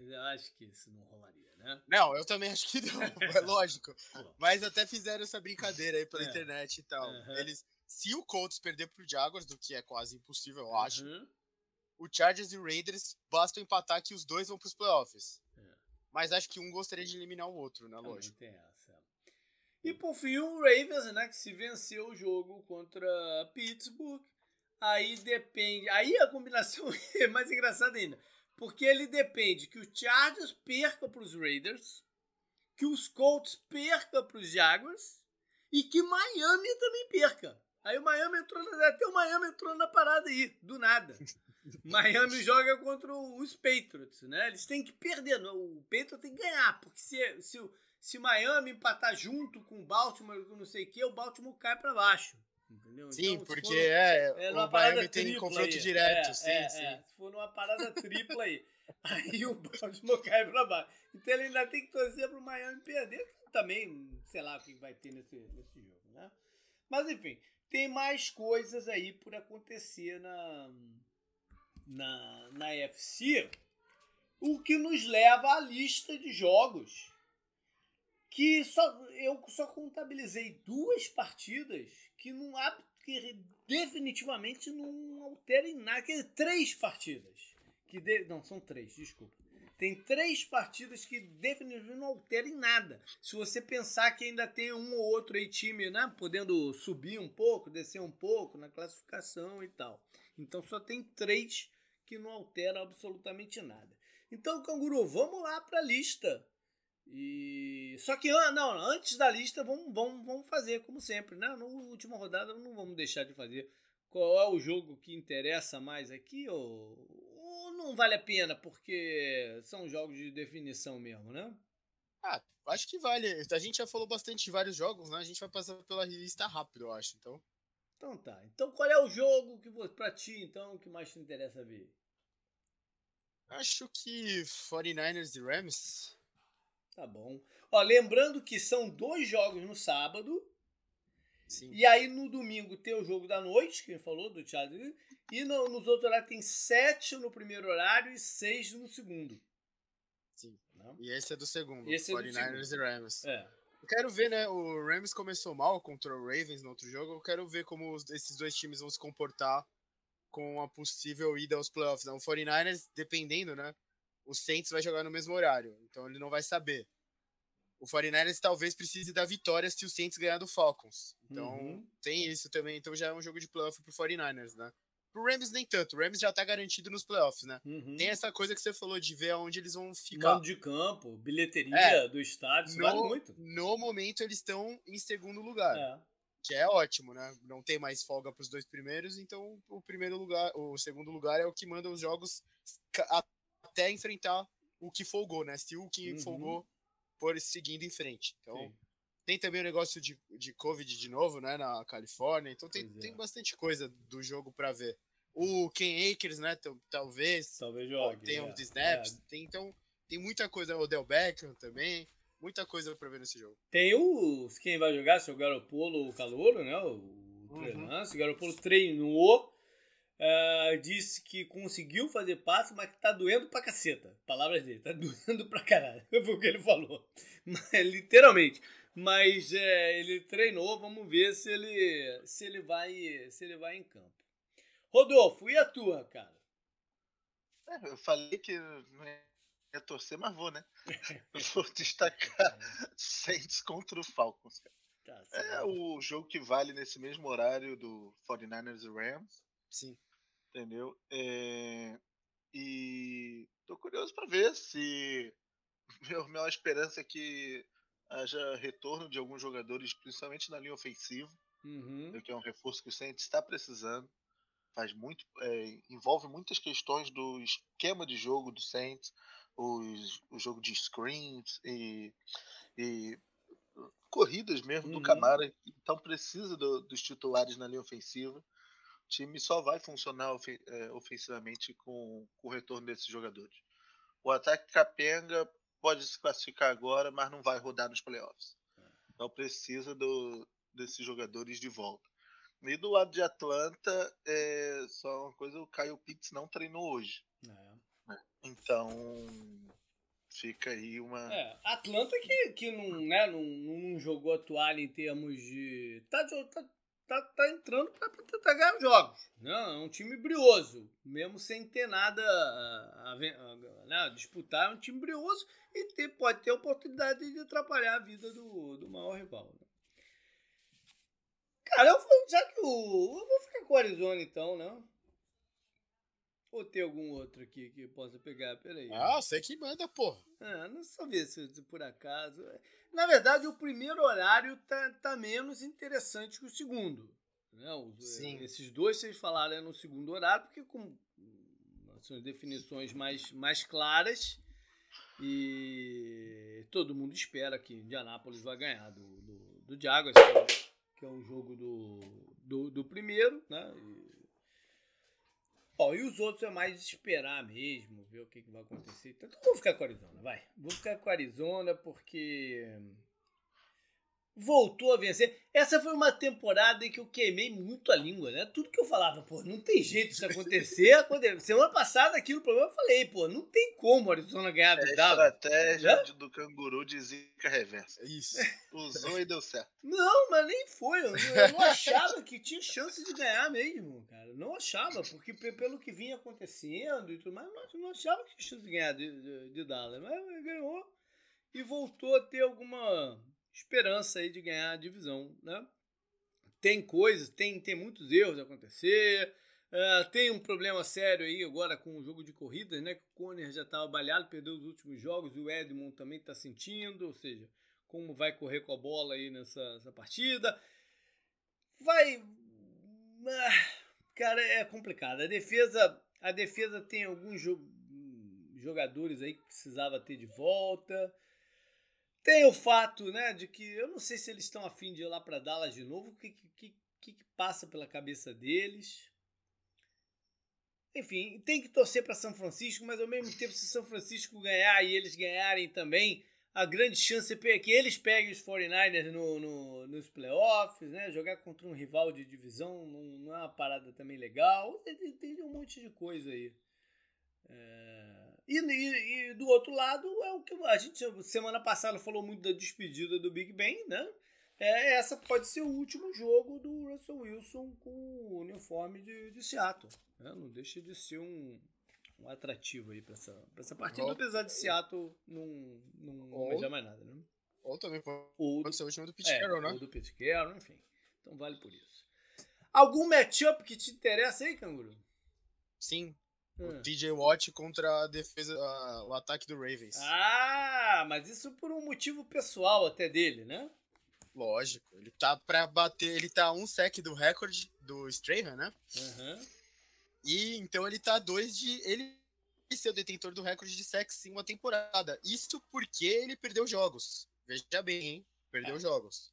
Eu acho que isso não rolaria, né? Não, eu também acho que não, é lógico. mas até fizeram essa brincadeira aí pela é. internet e tal. Uhum. Eles, se o Colts perder pro Jaguars, do que é quase impossível, eu acho, uhum o Chargers e o Raiders basta empatar que os dois vão para os playoffs. É. Mas acho que um gostaria de eliminar o outro, né? Lógico. Tem essa. E por fim o Ravens, né, que se venceu o jogo contra Pittsburgh, aí depende. Aí a combinação é mais engraçada ainda. Porque ele depende que o Chargers perca para os Raiders, que os Colts perca para os Jaguars e que Miami também perca. Aí o Miami entrou na, até o Miami entrou na parada aí, do nada. Miami joga contra os Patriots, né? Eles têm que perder, o Patriots tem que ganhar, porque se, se, se Miami empatar junto com o Baltimore, não sei o que, o Baltimore cai para baixo. Entendeu? Sim, então, porque for, é, é o Miami tem confronto aí. direto. É, sim, é, sim. É, se for numa parada tripla aí, aí o Baltimore cai para baixo. Então ele ainda tem que torcer pro Miami perder, também, sei lá o que vai ter nesse, nesse jogo, né? Mas enfim, tem mais coisas aí por acontecer na, na, na FC, o que nos leva à lista de jogos que só eu só contabilizei duas partidas que não que definitivamente não alterem nada, que três partidas que de, não são três, desculpa. Tem três partidas que definitivamente não alterem nada. Se você pensar que ainda tem um ou outro aí time, né, podendo subir um pouco, descer um pouco na classificação e tal. Então só tem três que não alteram absolutamente nada. Então, canguru, vamos lá para a lista e só que não, antes da lista vamos, vamos, vamos fazer como sempre, né? Na última rodada não vamos deixar de fazer. Qual é o jogo que interessa mais aqui ou, ou não vale a pena porque são jogos de definição mesmo, né? Ah, acho que vale. A gente já falou bastante de vários jogos, né? A gente vai passar pela lista rápido, eu acho. Então. Então tá. Então qual é o jogo que para ti então que mais te interessa ver? Acho que 49ers e Rams. Tá bom. Ó, lembrando que são dois jogos no sábado. Sim. E aí no domingo tem o jogo da noite, que falou, do Thiago. E no, nos outros horários tem sete no primeiro horário e seis no segundo. Sim. Não? E esse é do segundo. Esse 49ers é e Rams. É. Eu quero ver, né? O Rams começou mal contra o Ravens no outro jogo. Eu quero ver como esses dois times vão se comportar com a possível ida aos playoffs. Né? O 49ers, dependendo, né? O Saints vai jogar no mesmo horário, então ele não vai saber. O 49ers talvez precise da vitória se o Saints ganhar do Falcons. Então uhum. tem isso também, então já é um jogo de playoff pro 49ers, né? Pro Rams nem tanto, o Rams já tá garantido nos playoffs, né? Uhum. Tem essa coisa que você falou de ver aonde eles vão ficar. Mano de campo, bilheteria é, do estádio, no, vale muito. No momento eles estão em segundo lugar. É. Que é ótimo, né? Não tem mais folga para os dois primeiros, então o primeiro lugar, o segundo lugar é o que manda os jogos até enfrentar o que folgou, né? Se o que uhum. folgou por seguindo em frente. Então, Sim. tem também o negócio de, de Covid de novo, né? Na Califórnia. Então, tem, é. tem bastante coisa do jogo para ver. O Ken Akers, né? Talvez. Talvez jogue. Tem uns é. snaps. É. Tem, então, tem muita coisa. O Del Beckham também. Muita coisa para ver nesse jogo. Tem os. Quem vai jogar? Se o Garopolo, o Calouro, né? O, o uhum. O Garopolo treinou Uh, disse que conseguiu fazer passe, mas que tá doendo pra caceta. Palavras dele, tá doendo pra caralho. Foi o que ele falou. Mas, literalmente. Mas é, ele treinou, vamos ver se ele, se ele vai se ele vai em campo. Rodolfo, e a tua, cara? É, eu falei que não ia torcer, mas vou, né? vou destacar Saints contra o Falcons. Tá, é o jogo que vale nesse mesmo horário do 49ers e Rams. Sim entendeu? É, e tô curioso para ver se meu maior esperança é que haja retorno de alguns jogadores, principalmente na linha ofensiva, uhum. que é um reforço que o Saints está precisando. Faz muito, é, envolve muitas questões do esquema de jogo do Saints, os, o jogo de screens e, e corridas mesmo uhum. do Camara, então precisa do, dos titulares na linha ofensiva time só vai funcionar é, ofensivamente com, com o retorno desses jogadores. O ataque capenga pode se classificar agora, mas não vai rodar nos playoffs. Então precisa do, desses jogadores de volta. E do lado de Atlanta, é só uma coisa, o Kyle Pitts não treinou hoje. É. Então fica aí uma. É, Atlanta que, que não, né, não, não jogou a toalha em termos de. Tá, tá, tá, tá entrando para tentar ganhar os jogos. não É um time brioso, mesmo sem ter nada a, a, a né? disputar, é um time brioso e ter, pode ter a oportunidade de atrapalhar a vida do, do maior rival. Né? Cara, eu vou, já que o. Eu vou ficar com o Arizona então, né? Ou tem algum outro aqui que possa pegar? Peraí. Ah, você que manda, porra. Ah, não ver se, se, por acaso. Na verdade, o primeiro horário tá, tá menos interessante que o segundo. Né? Os, Sim. Esses dois vocês falaram é no segundo horário, porque com são definições mais, mais claras e todo mundo espera que Indianápolis vai ganhar do, do, do Jaguars, que é, que é o jogo do, do, do primeiro, né? E, Bom, e os outros é mais esperar mesmo, ver o que, que vai acontecer. Então, vou ficar com a Arizona, vai. Vou ficar com a Arizona porque voltou a vencer. Essa foi uma temporada em que eu queimei muito a língua, né? Tudo que eu falava, pô, não tem jeito isso acontecer. Semana passada, aqui no programa, eu falei, pô, não tem como a Arizona ganhar do É a Dallas. estratégia Né? do canguru de zica reversa. Isso. Usou e deu certo. Não, mas nem foi. Eu, eu não achava que tinha chance de ganhar mesmo, cara. Não achava, porque pe- pelo que vinha acontecendo e tudo mais, eu não- não achava que tinha chance de ganhar de, de, de Dallas. Mas ganhou e voltou a ter alguma esperança aí de ganhar a divisão, né? Tem coisas, tem, tem muitos erros a acontecer. ah, tem um problema sério aí agora com o jogo de corridas, né? O Conner já estava balhado, perdeu os últimos jogos, o Edmond também está sentindo, ou seja, como vai correr com a bola aí nessa, nessa partida. Vai. ah, Cara, é complicado. A defesa, a defesa tem alguns jo- jogadores aí que precisava ter de volta. Tem o fato, né, de que eu não sei se eles estão afim de ir lá para Dallas de novo. O que, que, que, que passa pela cabeça deles? Enfim, tem que torcer para São Francisco, mas ao mesmo tempo, se São Francisco ganhar e eles ganharem também, a grande chance é que eles peguem os 49ers no, no- nos playoffs, né? Jogar contra um rival de divisão não, é uma parada também legal. Tem- tem um monte de coisa aí. É, E, e- e do outro lado, é o que a gente semana passada falou muito da despedida do Big Ben, né? É, essa pode ser o último jogo do Russell Wilson com o uniforme de, de Seattle. né? Não deixa de ser um, um atrativo aí para essa, pra essa partida, apesar de Seattle não, não, não Ou- manjar mais nada, né? Ou também pode Ou do, ser o último do Pete é, Carroll, né? ou do Pete Carroll, enfim. Então vale por isso. Algum matchup que te interessa aí, Canguru? Sim. O TJ Watt contra a defesa, a- o ataque do Ravens. Ah, mas isso por um motivo pessoal até dele, né? Lógico. Ele tá pra bater. Ele tá um sec do recorde do Strahan, né? Aham. E então ele tá dois de. Ele ser o detentor do recorde de sacks em uma temporada. Isso porque ele perdeu jogos. Veja bem, hein? Perdeu jogos.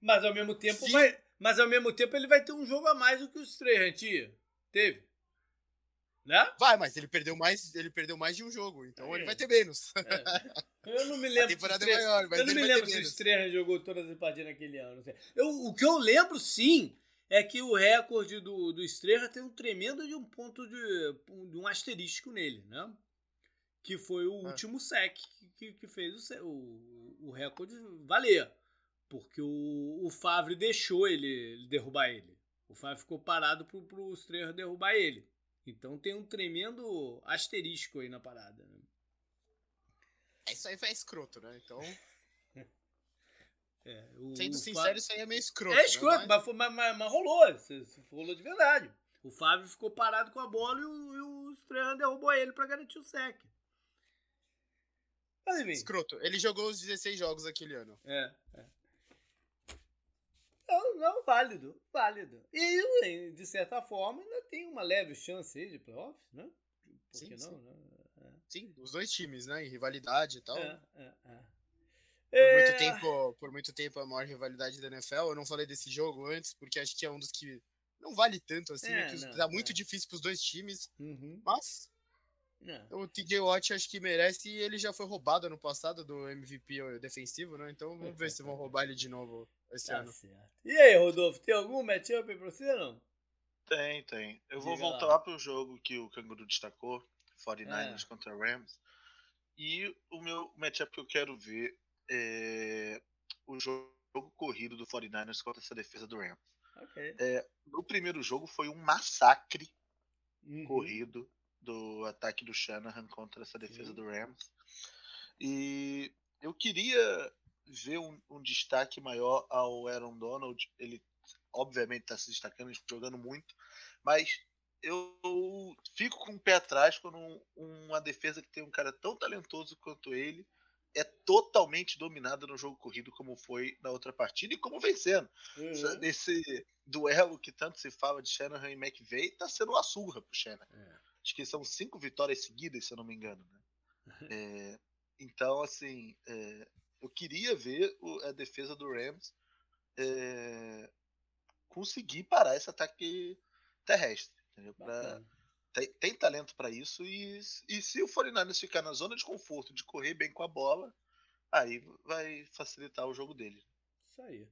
Mas ao mesmo tempo Sim. vai, mas ao mesmo tempo ele vai ter um jogo a mais do que os três, tinha. Teve. Né? Vai, mas ele perdeu mais, ele perdeu mais de um jogo, então É. ele vai ter menos. É. Eu não me A lembro. temporada se é maior, mas eu não me lembro se o. Strahan jogou todas as partidas naquele ano. Eu, o que eu lembro, sim, é que o recorde do, do Strahan tem um tremendo de um ponto de, de um asterístico nele, né? Que foi o Ah. último sec que, que fez o, o, o recorde valer. Porque o, o Favre deixou ele, ele derrubar ele. O Favre ficou parado pro, pro Strahan derrubar ele. Então tem um tremendo asterisco aí na parada. Né? Isso aí foi escroto, né? Então, É, o- sendo sincero, isso aí é meio escroto. É né? escroto, Mas- mas, mas, mas- mas rolou. Rolou de verdade. O Fábio ficou parado com a bola e o, e o Strahan derrubou ele pra garantir o sec. Mas enfim. Escroto. Ele jogou os 16 jogos aquele ano. É, é. Não, não, válido, válido. E, de certa forma, ainda tem uma leve chance aí de playoffs, né? Por Sim, que sim. não, né? Sim, os dois times, né? Em rivalidade e tal. É, é, é. Por É, muito tempo, por muito tempo a maior rivalidade da NFL. Eu não falei desse jogo antes, porque acho que é um dos que não vale tanto assim, É, que os- não, tá muito é. difícil pros dois times, uhum, mas é. o TJ Watt acho que merece e ele já foi roubado ano passado do MVP defensivo, né? Então vamos ver se vão roubar ele de novo esse Tá ano. certo. E aí, Rodolfo, tem algum matchup aí pra você ou não? Tem, tem. Eu vou Diga voltar lá. pro jogo que o Canguru destacou, 49ers É. contra Rams. E o meu matchup que eu quero ver é o jogo corrido do 49ers contra essa defesa do Rams. Ok. No primeiro jogo foi um massacre Uhum. corrido do ataque do Shanahan contra essa defesa Sim. do Rams. E eu queria ver um, um destaque maior ao Aaron Donald. Ele obviamente está se destacando, jogando muito, mas eu fico com o pé atrás quando uma defesa que tem um cara tão talentoso quanto ele é totalmente dominada no jogo corrido como foi na outra partida e como vencendo. Uhum. Nesse duelo que tanto se fala de Shanahan e McVeigh, tá sendo uma surra pro Shanahan. É. Acho que são cinco vitórias seguidas, se eu não me engano. Né? É, então, assim, é, eu queria ver o, a defesa do Rams é, conseguir parar esse ataque terrestre. Pra, tem, tem, talento para isso e, e se o 49ers ficar na zona de conforto de correr bem com a bola, aí vai facilitar o jogo dele. Isso aí.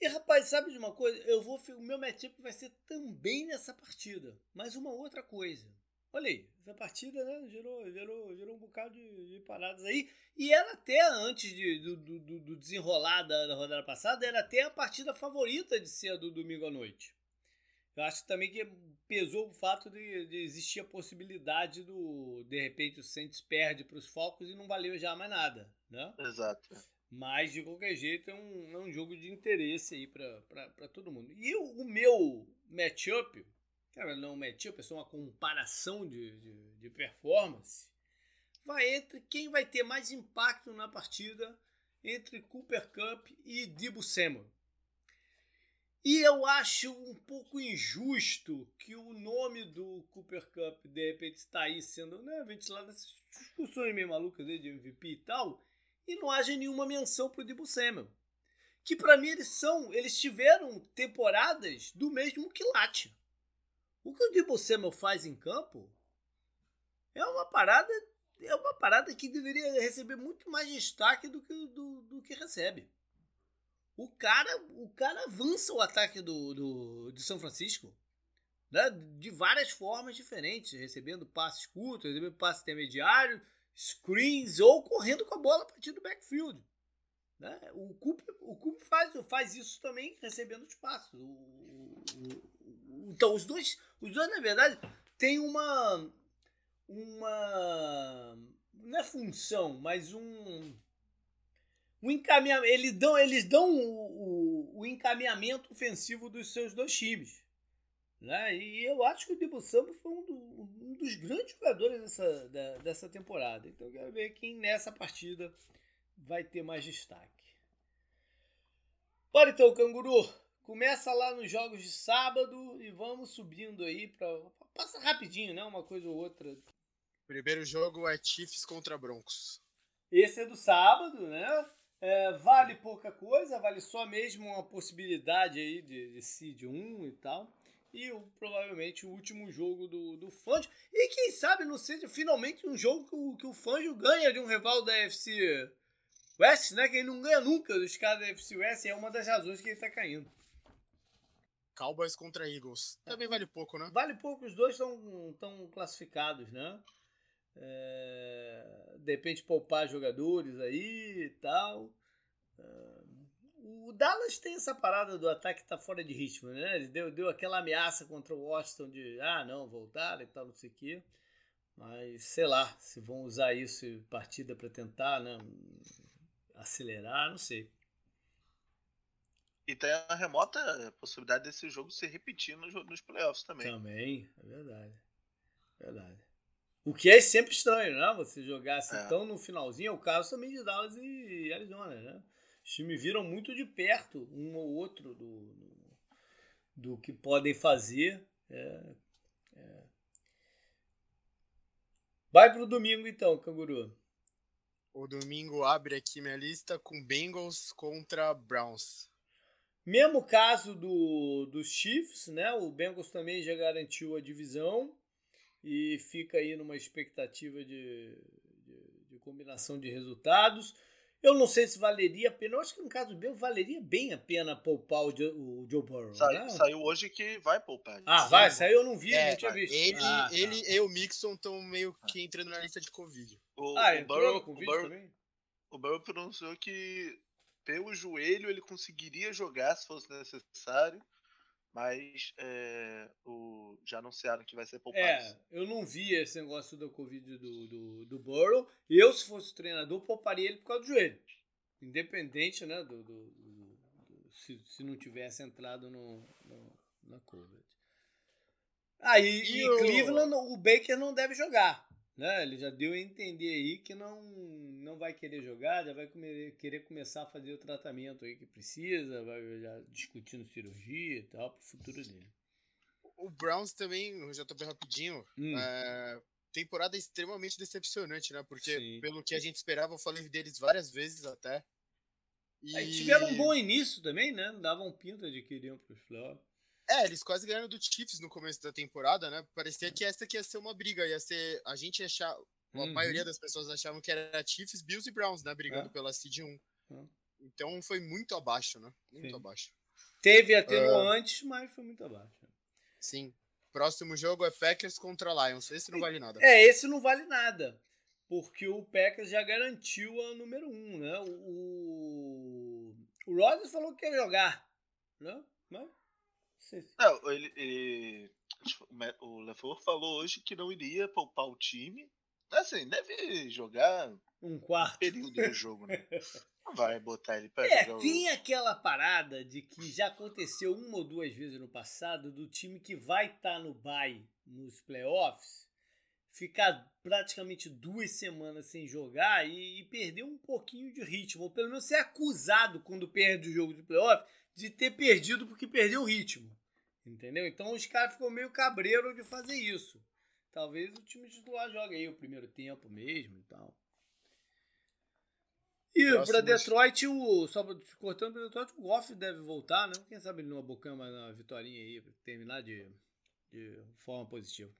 E rapaz, sabe de uma coisa? Eu vou o meu matchup vai ser também nessa partida, mas uma outra coisa. Olha aí, essa partida né, gerou, gerou, gerou um bocado de, de paradas aí. E ela até, antes de, do, do, do desenrolar da, da, rodada passada, era até a partida favorita de ser a do domingo à noite. Eu acho também que pesou o fato de, de existir a possibilidade do, de repente, o Saints perde para os Falcons e não valeu já mais nada, né? Exato. Mas, de qualquer jeito, é um, é um jogo de interesse aí para todo mundo. E o, o meu matchup cara, não matchup, é só uma comparação de, de, de performance, vai entre quem vai ter mais impacto na partida entre Cooper Cup e Dibu Samuel. E eu acho um pouco injusto que o nome do Cooper Cup de repente está aí sendo né, ventilado nessas discussões meio malucas de MVP e tal, e não haja nenhuma menção para o Dibu Samuel. Que para mim eles são, eles tiveram temporadas do mesmo quilate. O que o Debo Samuel faz em campo é uma parada é uma parada que deveria receber muito mais destaque do que, do, do que recebe. O cara, o cara avança o ataque do, do, de São Francisco né? de várias formas diferentes, recebendo passes curtos, recebendo passes intermediários, screens ou correndo com a bola a partir do backfield. Né? O Coop, o faz, faz isso também recebendo espaço. O, o, então, os dois, os dois, na verdade, têm uma. Uma. Não é função, mas um. Um encaminhamento. Eles dão, eles dão o, o, o encaminhamento ofensivo dos seus dois times. Né? E eu acho que o Debo Samuel foi um, do, um, dos grandes jogadores dessa, da, dessa temporada. Então eu quero ver quem nessa partida vai ter mais destaque. Bora então, canguru! Começa lá nos jogos de sábado e vamos subindo aí para passa rapidinho, né? Uma coisa ou outra. Primeiro jogo é Chiefs contra Broncos. Esse é do sábado, né? É, vale pouca coisa, vale só mesmo uma possibilidade aí de, de seed 1 e tal. E o, provavelmente o último jogo do, do Fanjo. E quem sabe não seja finalmente um jogo que o, que o Fanjo ganha de um rival da FC West, né? Que ele não ganha nunca dos caras da FC West. E é uma das razões que ele tá caindo. Cowboys contra Eagles. Também vale pouco, né? Vale pouco, os dois estão tão classificados, né? É, de repente poupar jogadores aí e tal. É, o Dallas tem essa parada do ataque tá fora de ritmo, né? Ele deu, deu aquela ameaça contra o Washington de ah, não, voltar e tal, não sei o quê. Mas sei lá, se vão usar isso em partida para tentar né, acelerar, não sei. E tem a remota possibilidade desse jogo se repetir nos, nos playoffs também. Também, é verdade. Verdade. O que é sempre estranho, né? Você jogar assim é. tão no finalzinho. É o caso também de Dallas e Arizona, né? Os times viram muito de perto um ou outro do, do, do que podem fazer. É, é. Vai pro domingo então, Canguru. O domingo abre aqui minha lista com Bengals contra Browns. Mesmo caso do, dos Chiefs, né? O Bengals também já garantiu a divisão e fica aí numa expectativa de, de, de combinação de resultados. Eu não sei se valeria a pena. Eu acho que no caso do Bengals valeria bem a pena poupar o Joe, o Joe Burrow. Sa né? Saiu hoje que vai poupar. Ah, Sim. vai? Saiu, eu não vi, é, não tinha visto. Ele, ah, tá. ele e o Mixon estão meio que entrando na lista de Covid. O, ah, o Burrow, Covid o Burrow, também? O Burrow pronunciou que pelo joelho ele conseguiria jogar se fosse necessário, mas é, o, já anunciaram que vai ser poupado. É, eu não vi esse negócio da Covid do, do, do Burrow. Eu, se fosse treinador, pouparia ele por causa do joelho. Independente né, do, do, do se, se não tivesse entrado no, no na Covid. Aí, e, e Cleveland, o Baker não deve jogar. Né? Ele já deu a entender aí que não, não vai querer jogar, já vai comer, querer começar a fazer o tratamento aí que precisa, vai já discutindo cirurgia e tal, pro futuro dele. O Browns também, já tô bem rapidinho, hum. é, temporada extremamente decepcionante, né? Porque Sim. pelo que a gente esperava, eu falei deles várias vezes até. E... Aí tiveram um bom início também, né? Davam pinta de que iriam pros playoffs. É, eles quase ganharam do Chiefs no começo da temporada, né? Parecia que essa aqui ia ser uma briga, ia ser. A gente achar. A uhum. maioria das pessoas achavam que era Chiefs, Bills e Browns, né? Brigando é. pela Seed 1. Uhum. Então foi muito abaixo, né? Muito Sim. abaixo. Teve atenuantes, uh, mas foi muito abaixo. Sim. Próximo jogo é Packers contra Lions. Esse não vale nada. É, esse não vale nada. Porque o Packers já garantiu a número 1, um, né? O, o Rodgers falou que quer jogar, né? Mas não, ele, ele, o LeFleur falou hoje que não iria poupar o time. Assim, deve jogar um quarto período do jogo, né? Não vai botar ele pra é, jogar. Tem o... aquela parada de que já aconteceu uma ou duas vezes no passado do time que vai estar tá no bye nos playoffs ficar praticamente duas semanas sem jogar e, e, perder um pouquinho de ritmo, ou pelo menos ser acusado quando perde o jogo de playoff de ter perdido porque perdeu o ritmo. Entendeu? Então os caras ficam meio cabreiro de fazer isso. Talvez o time titular jogue aí o primeiro tempo mesmo e tal. E para Detroit, o, só cortando para Detroit, o Goff deve voltar, né? Quem sabe ele não abocama na vitória aí, pra terminar de, de forma positiva.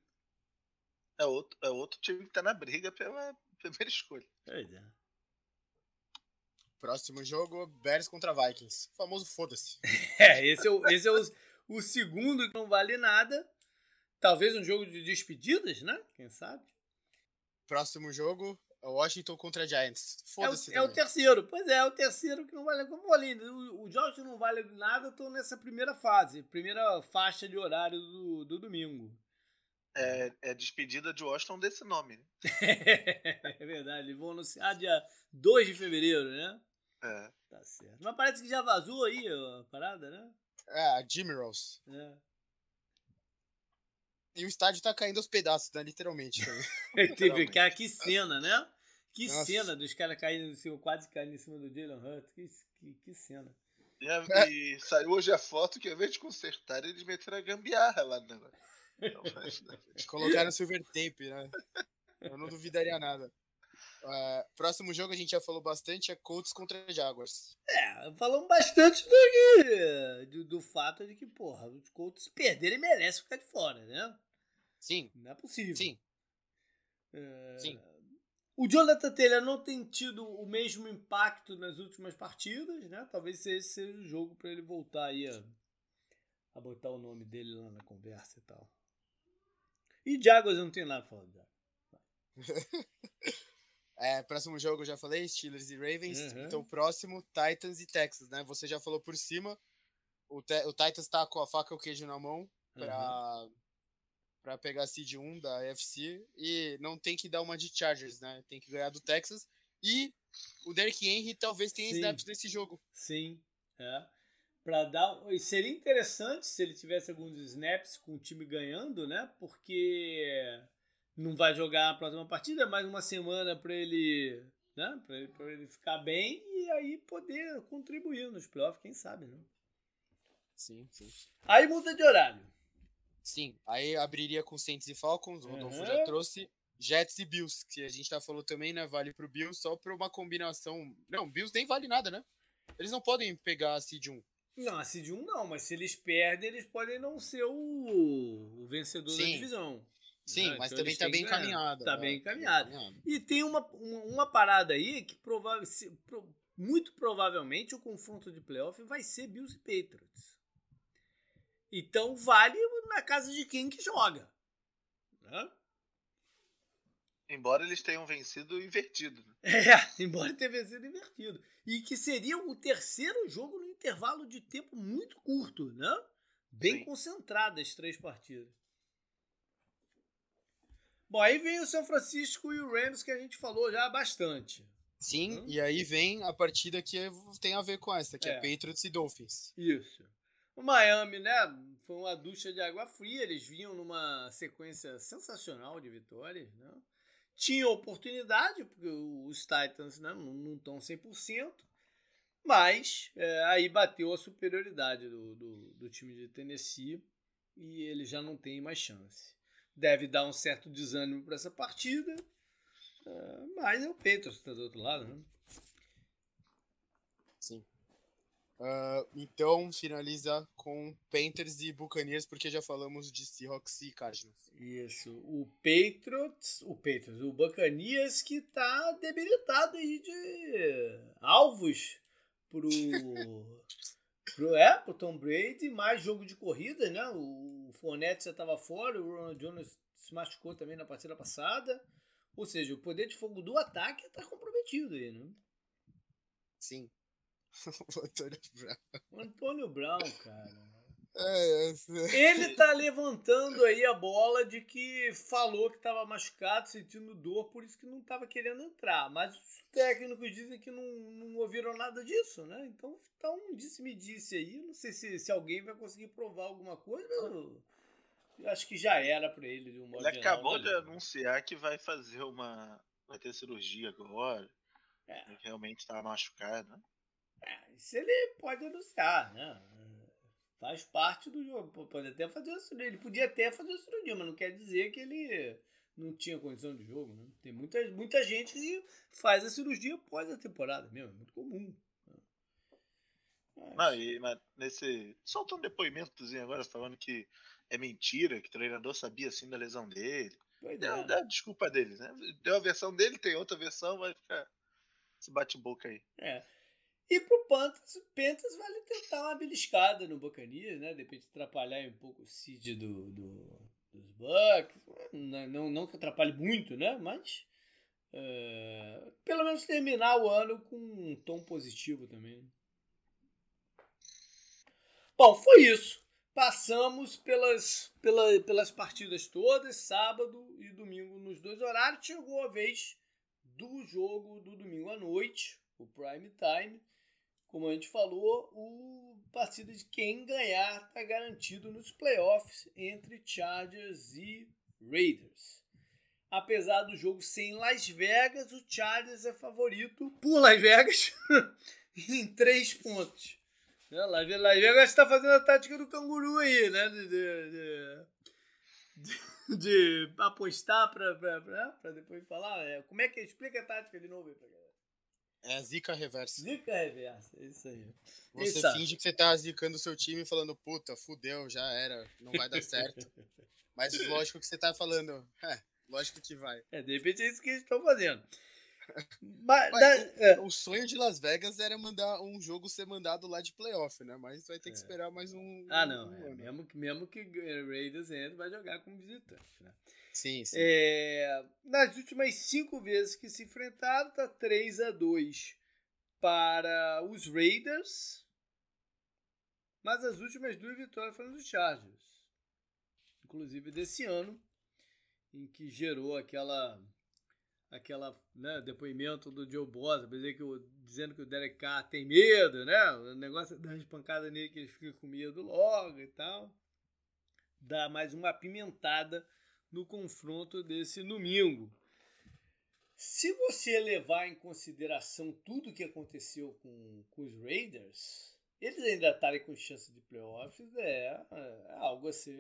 É outro, é outro time que tá na briga pela primeira escolha. Pois é. Próximo jogo, Bears contra Vikings. O famoso foda-se. é, esse é o, esse é o, o segundo que não vale nada. Talvez um jogo de despedidas, né? Quem sabe? Próximo jogo, Washington contra Giants. Foda-se. É, é, o terceiro. Pois é, é o terceiro que não vale. Como falei, o, o Jorge não vale nada, eu tô nessa primeira fase, primeira faixa de horário do, do domingo. É, é despedida de Washington desse nome, né? é verdade, eles vão anunciar dia 2 de fevereiro, né? É. Tá certo. Mas parece que já vazou aí a parada, né? É, a Jimmy Rose. É. E o estádio tá caindo aos pedaços, né? Literalmente. Teve, cara, que cena, né? Que Nossa. cena dos caras caindo em cima, quase caindo em cima do Jalen Hurts. Que, que, que cena. E, a, é. e, saiu hoje a foto que ao invés de consertar, eles meteram a gambiarra lá. Né? Colocaram silver tape, né? Eu não duvidaria nada. Uh, próximo jogo a gente já falou bastante é Colts contra Jaguars. É, falamos bastante do, do, do fato de que, porra, os Colts perderem merecem ficar de fora, né? Sim. Não é possível. Sim. É... Sim. O Jonathan Taylor não tem tido o mesmo impacto nas últimas partidas, né? Talvez esse seja o jogo para ele voltar aí a, a botar o nome dele lá na conversa e tal. E Jaguars não tem nada pra falar. É, próximo jogo eu já falei, Steelers e Ravens. Uhum. Então, próximo, Titans e Texas, né? Você já falou por cima. O, o Titans tá com a faca e o queijo na mão pra, uhum. pra pegar a seed 1 da AFC. E não tem que dar uma de Chargers, né? Tem que ganhar do Texas. E o Derrick Henry talvez tenha Sim. snaps nesse jogo. Sim, é. Pra dar... E seria interessante se ele tivesse alguns snaps com o time ganhando, né? Porque não vai jogar a próxima partida, mais uma semana para ele, né, para ele, ele, ficar bem e aí poder contribuir nos playoffs, quem sabe, né? Sim, sim. Aí muda de horário. Sim, aí abriria com Saints e Falcons, o Rodolfo uhum. já trouxe. Jets e Bills, que a gente já falou também, né? Vale pro Bills só pra uma combinação. Não, Bills nem vale nada, né? Eles não podem pegar a Seed 1. Não, a Seed 1 não, mas se eles perdem, eles podem não ser o, o vencedor Sim. da divisão. Sim, né? mas então também está bem encaminhado. Está bem encaminhado. E tem uma, uma, uma, parada aí que provável, muito provavelmente o confronto de playoff vai ser Bills e Patriots. Então vale na casa de quem que joga. Né? Embora eles tenham vencido invertido. Né? É, embora tenha vencido invertido. E que seria o terceiro jogo no intervalo de tempo muito curto, né? Bem Sim. concentrado as três partidas. Bom, aí vem o São Francisco e o Rams que a gente falou já bastante. Sim, hum? e aí vem a partida que tem a ver com essa, que é, é Patriots e Dolphins. Isso. O Miami, né, foi uma ducha de água fria, eles vinham numa sequência sensacional de vitórias, né? Tinha oportunidade, porque os Titans né, não estão 100%, mas é, aí bateu a superioridade do, do, do time de Tennessee e ele já não tem mais chance. Deve dar um certo desânimo para essa partida, é, mas é o Patriots que está do outro lado, né? Sim. Uh, então finaliza com Panthers e Buccaneers, porque já falamos de Seahawks e Cardinals. Isso. O Patriots, o Patriots, o Buccaneers que tá debilitado aí de alvos pro, é, pro Tom Brady, mais jogo de corrida, né? O Fournette já tava fora, o Ronald Jones se machucou também na partida passada. Ou seja, o poder de fogo do ataque tá comprometido aí, né? Sim. o Antônio Brown. O Antônio Brown, cara. É, Ele tá levantando aí a bola de que falou que estava machucado, sentindo dor, por isso que não estava querendo entrar. Mas os técnicos dizem que não, não ouviram nada disso, né? Então tá um disse-me disse aí. Não sei se, se alguém vai conseguir provar alguma coisa. Eu, eu acho que já era para ele de um modo Ele geral, acabou de anunciar que vai fazer uma. Vai ter cirurgia agora. É. Ele realmente tá machucado, né? É, isso ele pode anunciar, né? Faz parte do jogo. Pode até fazer a cirurgia. Ele podia até fazer a cirurgia, mas não quer dizer que ele não tinha condição de jogo, né? Tem muita, muita gente que faz a cirurgia após a temporada mesmo. É muito comum. Mas... Não, e, mas nesse. Soltou um depoimentozinho agora falando que é mentira, que o treinador sabia assim da lesão dele. Deu, é. deu a desculpa dele, né? Deu a versão dele, tem outra versão, vai ficar. Esse bate-boca aí. É. E pro Panthers, o Panthers vale tentar uma beliscada no Buccaneers, né? De repente atrapalhar um pouco o seed do, do, dos Bucks. Não, não, não que atrapalhe muito, né? Mas uh, pelo menos terminar o ano com um tom positivo também. Bom, foi isso. Passamos pelas, pela, pelas partidas todas, sábado e domingo nos dois horários. Chegou a vez do jogo do domingo à noite, o prime time como a gente falou, o partida de quem ganhar está garantido nos playoffs entre Chargers e Raiders. Apesar do jogo ser em Las Vegas, o Chargers é favorito por Las Vegas em três pontos. Né? Las Vegas está fazendo a tática do canguru aí, né? De, de, de, de apostar para depois falar. É, como é que explica a tática de novo aí pra? É a zica reversa. Zica reversa, é isso aí. Você Exato. finge que você tá zicando o seu time falando, puta, fudeu, já era, não vai dar certo. Mas lógico que você tá falando, é, lógico que vai. É, de repente é isso que eles estão fazendo. Mas, Mas da, o, é. o, sonho de Las Vegas era mandar um jogo ser mandado lá de playoff, né? Mas vai ter que é. esperar mais um. Ah, não. Um é, mesmo, que, mesmo que Raiders entre, vai jogar como visitante, né? Sim, sim. É, nas últimas cinco vezes que se enfrentaram, tá 3 a 2 para os Raiders. Mas as últimas duas vitórias foram dos Chargers. Inclusive desse ano, em que gerou aquela aquela né, depoimento do Joe Bosa, que o, dizendo que o Derek Carr tem medo, né? O negócio é uma pancada nele que ele fica com medo logo e tal. Dá mais uma apimentada no confronto desse domingo. Se você levar em consideração tudo o que aconteceu com, com os Raiders, eles ainda estarem com chance de playoffs é, é algo a ser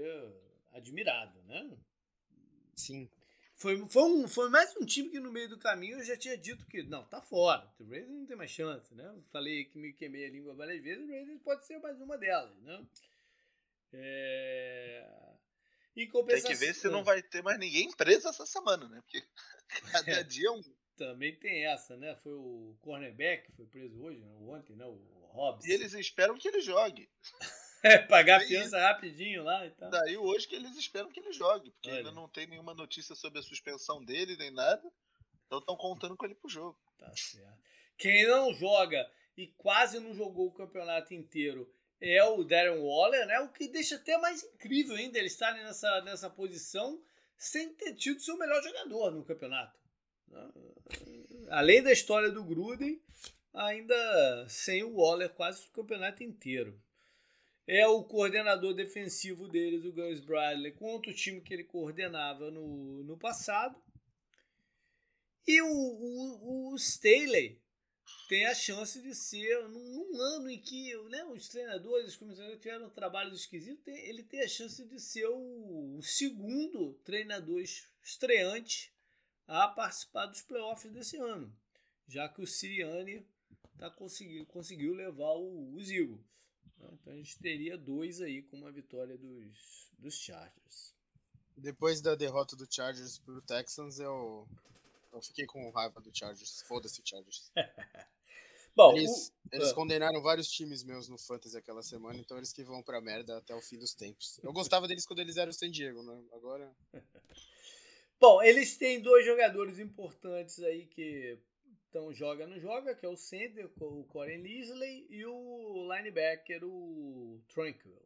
admirado, né? Sim. Foi, foi, um, foi mais um time que no meio do caminho eu já tinha dito que não, tá fora. O Raiders não tem mais chance, né? Falei que me queimei a língua várias vezes, o Raiders pode ser mais uma delas, né? É... Em compensação... Tem que ver se não vai ter mais ninguém preso essa semana, né? Porque cada é, dia é um. Também tem essa, né? Foi o cornerback que foi preso hoje, né? ontem, né? O Hobbs. E eles esperam que ele jogue. é, pagar a fiança rapidinho lá e tal. Daí hoje que eles esperam que ele jogue, porque Olha. ainda não tem nenhuma notícia sobre a suspensão dele, nem nada. Então estão contando com ele pro jogo. Tá certo. Quem não joga e quase não jogou o campeonato inteiro é o Darren Waller, né? O que deixa até mais incrível ainda ele estar nessa, nessa posição sem ter tido seu melhor jogador no campeonato. além da história do Gruden, ainda sem o Waller quase o campeonato inteiro. É o coordenador defensivo deles, o Gus Bradley, contra o time que ele coordenava no, no passado. E o, o, o Staley tem a chance de ser, num, num ano em que né, os treinadores, os comissários tiveram um trabalho esquisito, ele tem a chance de ser o, o segundo treinador estreante a participar dos playoffs desse ano, já que o Sirianni tá conseguiu, conseguiu levar o, Eagles. Né? Então a gente teria dois aí com uma vitória dos, dos Chargers. Depois da derrota do Chargers pro Texans, eu, eu fiquei com raiva do Chargers. Foda-se, Chargers. Bom, eles, o... eles, ah. condenaram vários times meus no Fantasy aquela semana, então eles que vão pra merda até o fim dos tempos. Eu gostava deles quando eles eram o San Diego, né? Agora. Bom, eles têm dois jogadores importantes aí que então joga não joga, que é o center, o Corey Leslie e o linebacker, o Tranquil.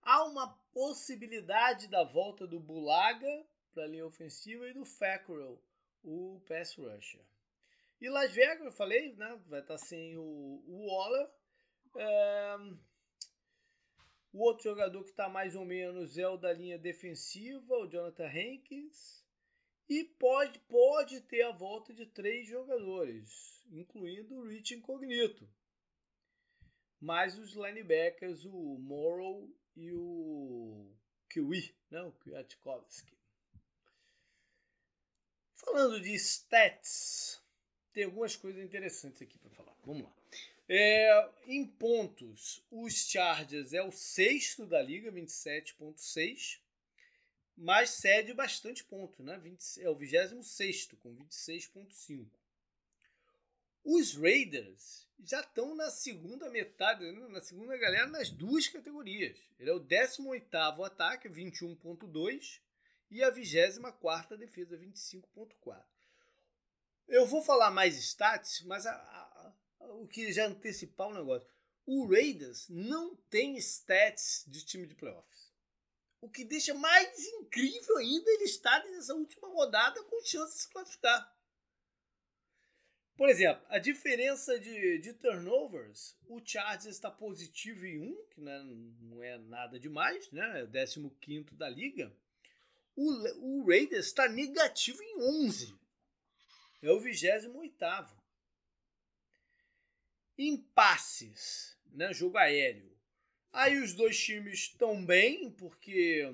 Há uma possibilidade da volta do Bulaga para a linha ofensiva e do Fackrell, o pass rusher. E Las Vegas, eu falei, né, vai estar tá sem o, o Waller. É, o outro jogador que está mais ou menos é o da linha defensiva, o Jonathan Hankins. E pode, pode ter a volta de três jogadores, incluindo o Rich Incognito. Mais os linebackers, o Morrow e o Kiwi, né? o Kwiatkowski. Falando de stats, tem algumas coisas interessantes aqui para falar. Vamos lá. É, em pontos, os Chargers é o sexto da liga, 27,6 mas cede bastante ponto, né? 20, é o 26 com 26,5. Os Raiders já estão na segunda metade, né? na segunda galera, nas duas categorias. Ele é o 18 ataque, 21,2, e a 24 defesa, 25,4. Eu vou falar mais stats, mas a, a, o que já antecipar o negócio. O Raiders não tem stats de time de playoff. O que deixa mais incrível ainda ele estar nessa última rodada com chance de se classificar. Por exemplo, a diferença de, de turnovers, o Chargers está positivo em 1, que não é, não é nada demais, né? É o 15 da liga. O, o Raiders está negativo em 11. É o 28. Em passes, né? jogo aéreo, Aí os dois times estão bem, porque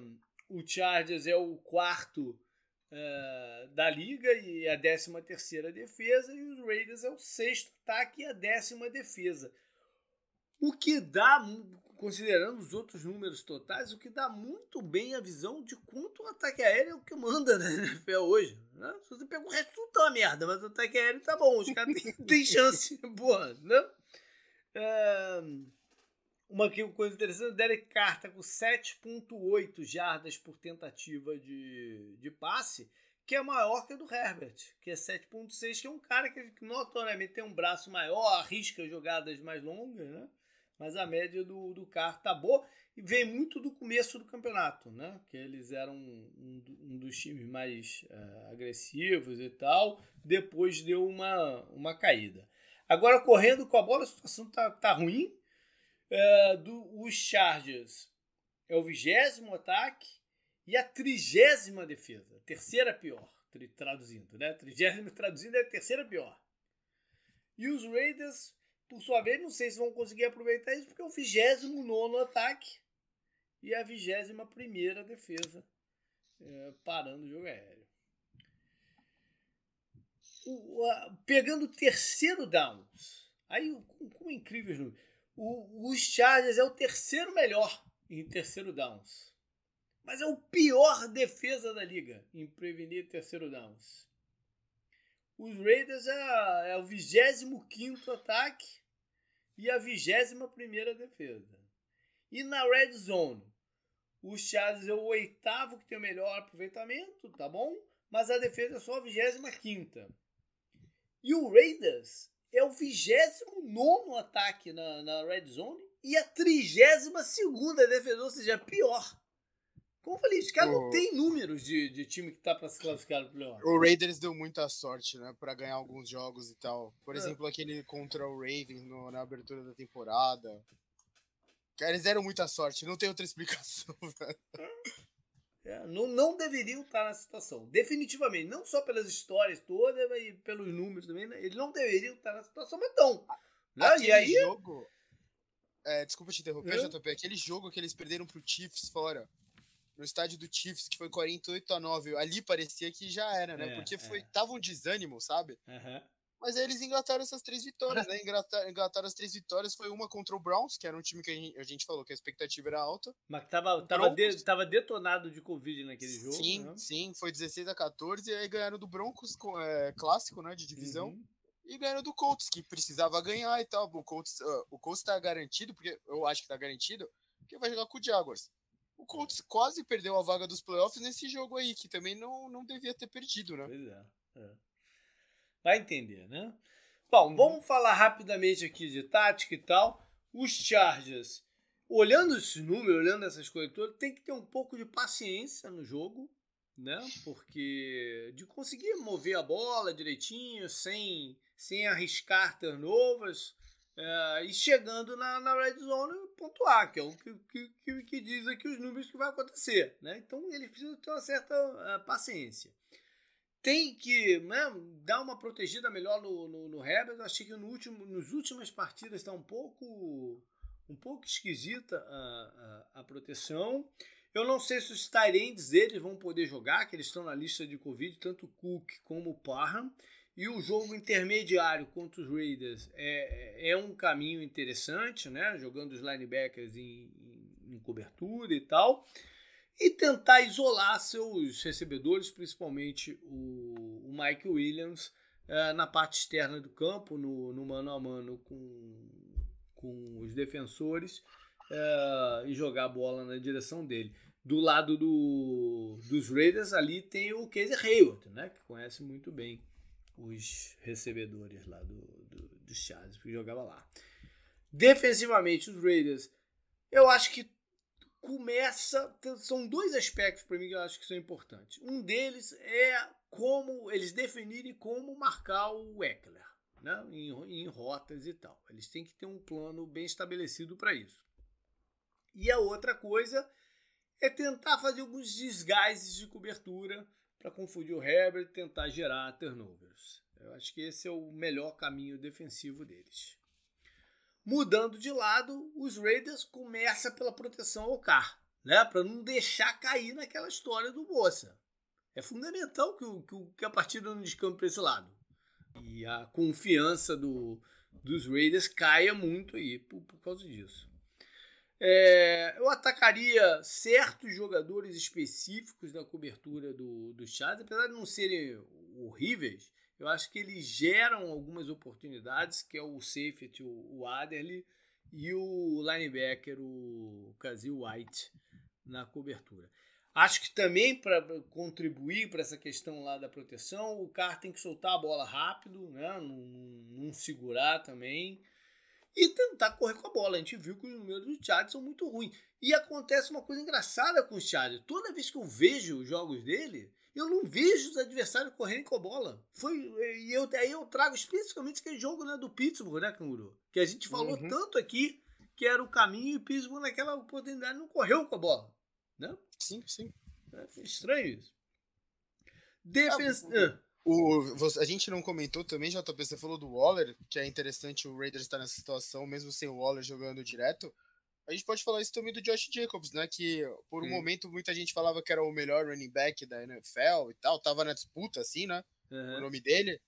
o Chargers é o quarto uh, da liga e a décima terceira defesa, e os Raiders é o sexto ataque e a décima defesa. O que dá, considerando os outros números totais, o que dá muito bem a visão de quanto o ataque aéreo é o que manda na NFL hoje. Né? Se você pega o resto, tá uma merda, mas o ataque aéreo tá bom, os caras têm chance boa, né? Uh, uma coisa interessante, Derek Carr tá com 7.8 jardas por tentativa de, de passe, que é maior que a do Herbert, que é 7.6, que é um cara que notoriamente tem um braço maior, arrisca jogadas mais longas, né? Mas a média do, do Carr tá boa e vem muito do começo do campeonato, né? Que eles eram um, um dos times mais uh, agressivos e tal. Depois deu uma, uma caída. Agora, correndo com a bola, a situação tá, tá ruim é, do, os Chargers é o vigésimo ataque e a trigésima defesa. Terceira pior, traduzindo, né? Trigésima traduzindo é a terceira pior. E os Raiders, por sua vez, não sei se vão conseguir aproveitar isso, porque é o vigésimo nono ataque e a vigésima primeira defesa, é, parando o jogo aéreo. O, a, pegando o terceiro downs, aí como. O, os Chargers é o terceiro melhor em terceiro downs. Mas é o pior defesa da liga em prevenir terceiro downs. Os Raiders é, é o 25 ataque e a 21 defesa. E na red zone, os Chargers é o oitavo que tem o melhor aproveitamento, tá bom? Mas a defesa é só a 25. E o Raiders é o 29 ataque na, na red zone e a 32 defesa, ou seja, pior. Como eu falei, os caras não tem números de, de time que tá pra se classificar no playoff. O Raiders deu muita sorte, né? Pra ganhar alguns jogos e tal. Por é. exemplo, aquele contra o Ravens no, na abertura da temporada. Cara, eles deram muita sorte, não tem outra explicação. É, não, não deveriam estar nessa situação. Definitivamente. Não só pelas histórias todas, mas pelos números também. Né? Eles não deveriam estar nessa situação, mas estão. Né? E aí. Jogo, é, desculpa te interromper, é. JP. Aquele jogo que eles perderam pro Chiefs fora. No estádio do Chiefs, que foi 48 a 9. Ali parecia que já era, né? É, Porque foi, é. tava um desânimo, sabe? Uhum. Mas aí eles engataram essas três vitórias, né? Engataram, engataram, as três vitórias. Foi uma contra o Browns, que era um time que a gente, a gente falou que a expectativa era alta. Mas tava, tava, de, tava detonado de Covid naquele jogo. Sim, né? sim. Foi 16 a 14 e aí ganharam do Broncos, é, clássico, né? De divisão. Uhum. E ganharam do Colts, que precisava ganhar e tal. O Colts, uh, o Colts tá garantido, porque eu acho que tá garantido, que vai jogar com o Jaguars. O Colts quase perdeu a vaga dos playoffs nesse jogo aí, que também não, não devia ter perdido, né? Pois é. é. Vai entender, né? Bom, uhum. vamos falar rapidamente aqui de tática e tal. Os Chargers, olhando esses números, olhando essas coisas todas, tem que ter um pouco de paciência no jogo, né? Porque de conseguir mover a bola direitinho, sem, sem arriscar turnovers, é, e chegando na, na red zone pontuar, que é o que, que, que, diz aqui os números que vai acontecer, né? Então eles precisam ter uma certa uh, paciência tem que né, dar uma protegida melhor no, no, no Herbert. Eu achei que no último, nos últimas partidas está um pouco um pouco esquisita a, a, a, proteção. Eu não sei se os Tyrands deles vão poder jogar, que eles estão na lista de Covid, tanto o Cook como o Parham. E o jogo intermediário contra os Raiders é, é um caminho interessante, né? Jogando os linebackers em, em, em cobertura e tal e tentar isolar seus recebedores, principalmente o, o Mike Williams, é, na parte externa do campo, no, no mano a mano com, com os defensores, é, e jogar a bola na direção dele. Do lado do, dos Raiders, ali tem o Casey Hayward, né, que conhece muito bem os recebedores lá do, do, dos Chargers, que jogava lá. Defensivamente, os Raiders, eu acho que começa. São dois aspectos para mim que eu acho que são importantes. Um deles é como eles definirem como marcar o Eckler, né? Em, em rotas e tal. Eles têm que ter um plano bem estabelecido para isso. E a outra coisa é tentar fazer alguns desgases de cobertura para confundir o Herbert e tentar gerar turnovers. Eu acho que esse é o melhor caminho defensivo deles. Mudando de lado, os Raiders começa pela proteção ao carro, né? Para não deixar cair naquela história do Bossa. É fundamental que, o, que a partida não descampe para esse lado. E a confiança do, dos Raiders caia muito aí por, por causa disso. É, eu atacaria certos jogadores específicos da cobertura do, do Chargers, apesar de não serem horríveis, eu acho que eles geram algumas oportunidades, que é o safety, o, o Adderley, e o linebacker, o Kazil White, na cobertura. Acho que também para contribuir para essa questão lá da proteção, o cara tem que soltar a bola rápido, né? não, não segurar também e tentar correr com a bola. A gente viu que os números do Chargers são muito ruins. E acontece uma coisa engraçada com o Chargers. Toda vez que eu vejo os jogos dele, eu não vejo os adversários correndo com a bola. Foi, e eu, aí eu trago especificamente aquele jogo né, do Pittsburgh, né, Canguru? Que a gente falou uhum. tanto aqui que era o caminho e o Pittsburgh naquela oportunidade não correu com a bola. Né? Sim, sim. É estranho isso. Defesa. Ah, o, a gente não comentou também, JP, você falou do Waller, que é interessante o Raiders estar nessa situação, mesmo sem o Waller jogando direto. A gente pode falar isso também do Josh Jacobs, né? Que por um momento muita gente falava que era o melhor running back da NFL e tal, tava na disputa, assim, né? Uhum. O nome dele.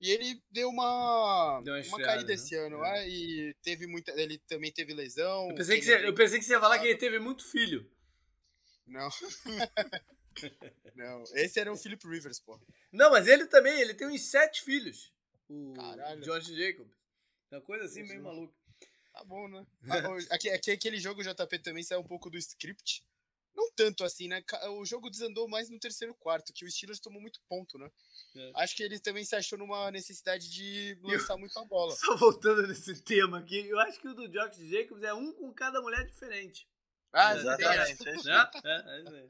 E ele deu uma, deu uma, uma caída né? esse ano, é. é. E teve muita. Ele também teve lesão. Eu pensei, que você, eu pensei que você ia falar que ele teve muito filho. Não. Não, esse era o Philip Rivers, pô. Não, mas ele também, ele tem uns sete filhos. O Caralho. Josh Jacobs. Uma coisa assim meio maluca. Tá bom, né? Ah, aqui, aqui, aquele jogo JP também saiu um pouco do script. Não tanto assim, né? O jogo desandou mais no terceiro quarto, que o Steelers tomou muito ponto, né? É. Acho que ele também se achou numa necessidade de lançar eu, muito a bola. Só voltando nesse tema aqui, eu acho que o do Josh Jacobs é um com cada mulher diferente. Ah, Exatamente. é isso aí. Né? É, é isso aí.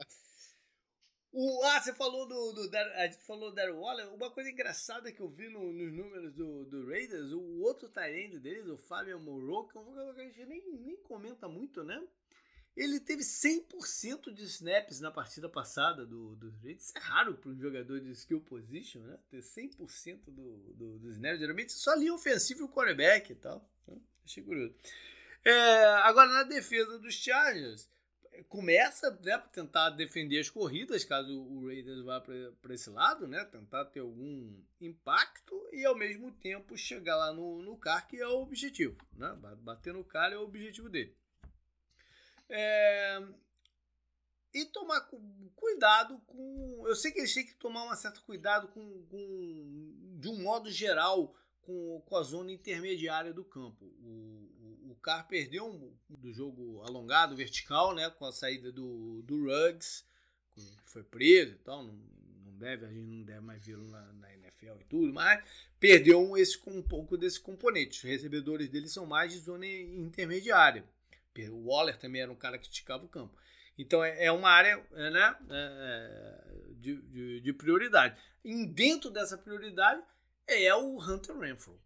O, ah, você falou do, do a gente falou do Darren Waller. Uma coisa engraçada que eu vi no- nos números do, do Raiders, o outro Tyrande deles, o Fabian Moreau, que é um jogador que a gente nem, nem comenta muito, né? Ele teve 100% de snaps na partida passada do, do Raiders. Isso é raro para um jogador de skill position, né? Ter 100% do, do, do snaps. Geralmente só linha ofensiva e o quarterback e tal. Então, achei curioso. É, agora, na defesa dos Chargers, começa né, tentar defender as corridas, caso o Raiders vá para esse lado, né? Tentar ter algum impacto e ao mesmo tempo chegar lá no, no CAR, que é o objetivo. Né? Ba- Bater no CAR é o objetivo dele. É, E tomar cu- cuidado com. Eu sei que eles têm que tomar um certo cuidado com, com- de um modo geral com, com a zona intermediária do campo. O Carr perdeu um, do jogo alongado, vertical, né? Com a saída do, do Ruggs, que foi preso e tal. Não, não deve, a gente não deve mais vê-lo na, na NFL e tudo, mas perdeu um, esse, um pouco desse componente. Os recebedores dele são mais de zona intermediária. O Waller também era um cara que esticava o campo. Então é, é uma área é, né, é, de, de, de prioridade. E dentro dessa prioridade é o Hunter Renfro,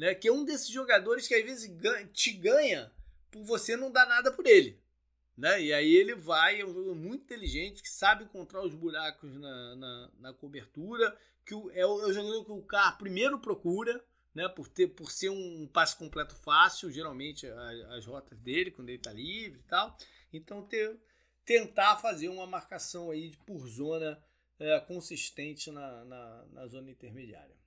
né, que é um desses jogadores que às vezes ganha- te ganha por você não dar nada por ele. Né? E aí ele vai, é um jogador muito inteligente, que sabe encontrar os buracos na, na, na cobertura, que é, o, é o jogador que o Carr primeiro procura, né, por, ter, por ser um passe completo fácil, geralmente as rotas dele, quando ele está livre e tal. Então ter, tentar fazer uma marcação aí por zona é, consistente na, na, na zona intermediária.